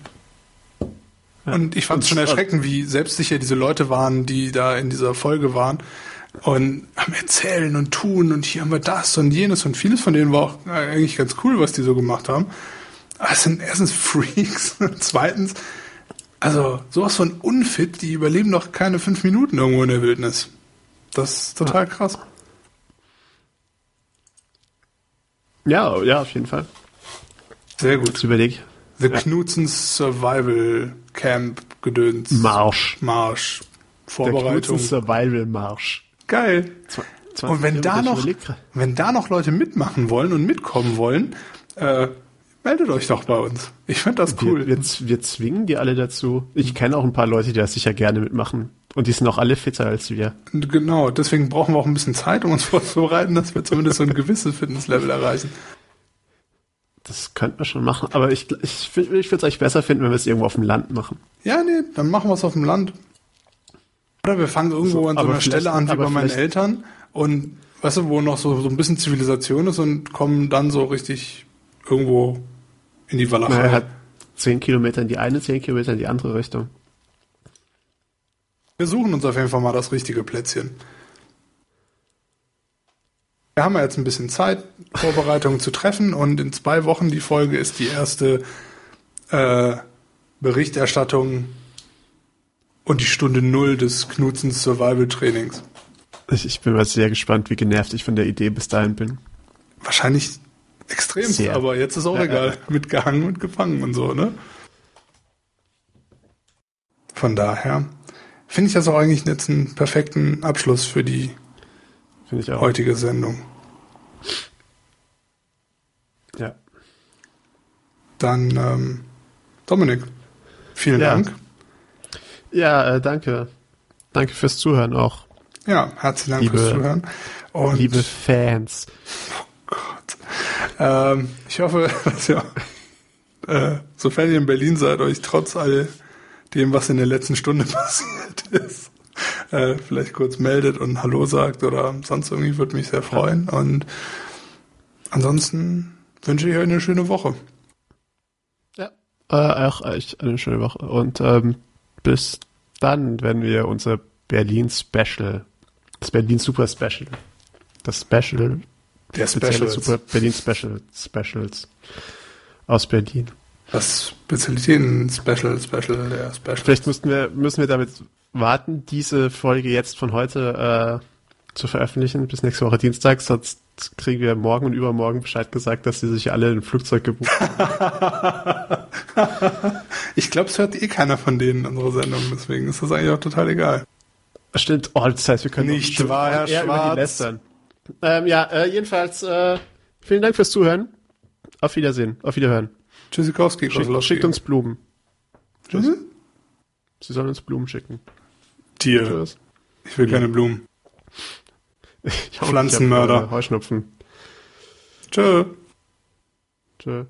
Und ich fand es schon erschreckend, wie selbstsicher diese Leute waren, die da in dieser Folge waren und am Erzählen und Tun und hier haben wir das und jenes und vieles von denen war auch äh, eigentlich ganz cool, was die so gemacht haben. Aber es sind erstens Freaks und zweitens, also sowas von unfit, die überleben doch keine fünf Minuten irgendwo in der Wildnis. Das ist total krass. Ja, ja, auf jeden Fall. Sehr gut. Jetzt überleg ich. The Knutzen Survival Camp Gedöns. Marsch. Marsch. Der Vorbereitung. Knutzen Survival Marsch. Geil. 20 Und wenn da noch, wenn da noch Leute mitmachen wollen und mitkommen wollen, äh, meldet euch doch bei uns. Ich finde das cool. Wir, wir, wir zwingen die alle dazu. Ich kenne auch ein paar Leute, die das sicher gerne mitmachen. Und die sind auch alle fitter als wir. Genau, deswegen brauchen wir auch ein bisschen Zeit, um uns vorzubereiten, dass wir zumindest so ein gewisses Fitnesslevel erreichen. Das könnten wir schon machen. Aber ich, ich, ich würde es eigentlich besser finden, wenn wir es irgendwo auf dem Land machen. Ja, nee, dann machen wir es auf dem Land. Oder wir fangen irgendwo So, an so einer Stelle an wie bei meinen Eltern und weißt du, wo noch so, so ein bisschen Zivilisation ist und kommen dann so richtig irgendwo in die Walachei. Er hat 10 Kilometer in die eine, 10 Kilometer in die andere Richtung. Wir suchen uns auf jeden Fall mal das richtige Plätzchen. Wir haben ja jetzt ein bisschen Zeit, Vorbereitungen zu treffen und in zwei Wochen die Folge ist die erste äh, Berichterstattung und die Stunde Null des Knutzens Survival Trainings. Ich, ich bin mal sehr gespannt, wie genervt ich von der Idee bis dahin bin. Wahrscheinlich extrem, Sehr. aber jetzt ist auch Ja, egal. ja. Mitgehangen und gefangen und so, ne? Von daher finde ich das auch eigentlich jetzt einen perfekten Abschluss für die heutige Sendung. Ja. Dann, ähm, Dominik, vielen Ja. Dank. Ja, äh, danke. Danke fürs Zuhören auch. Ja, herzlichen Dank Liebe- fürs Zuhören. Und Liebe Fans. Gott. Ähm, ich hoffe, dass ihr, äh, sofern ihr in Berlin seid, euch trotz all dem, was in der letzten Stunde passiert ist, äh, vielleicht kurz meldet und Hallo sagt oder sonst irgendwie würde mich sehr freuen. Und ansonsten wünsche ich euch eine schöne Woche. Ja. Äh, auch euch eine schöne Woche. Und ähm, bis dann, wenn wir unser Berlin Special, das Berlin Super Special, das Special, Der spezielle Special. Super Berlin Special, Specials aus Berlin. Das Spezialitäten-Special, Special, der Special. Vielleicht müssten wir, müssen wir damit warten, diese Folge jetzt von heute äh, zu veröffentlichen, bis nächste Woche Dienstag, sonst kriegen wir morgen und übermorgen Bescheid gesagt, dass sie sich alle ein Flugzeug gebucht haben. Ich glaube, es hört eh keiner von denen unsere Sendung, deswegen ist das eigentlich auch total egal. Stimmt, oh, das heißt, wir können Nicht wahr, Herr eher über die lästern. Ähm, ja, äh, jedenfalls, äh, vielen Dank fürs Zuhören. Auf Wiedersehen, auf Wiederhören. Tschüssikowski, Schickt, Kozlowski. schickt uns Blumen. Tschüss. Sie sollen uns Blumen schicken. Tier. Tschüss. Ich will keine Blumen. Ich Pflanzenmörder. Heuschnupfen. Tschö. Tschö.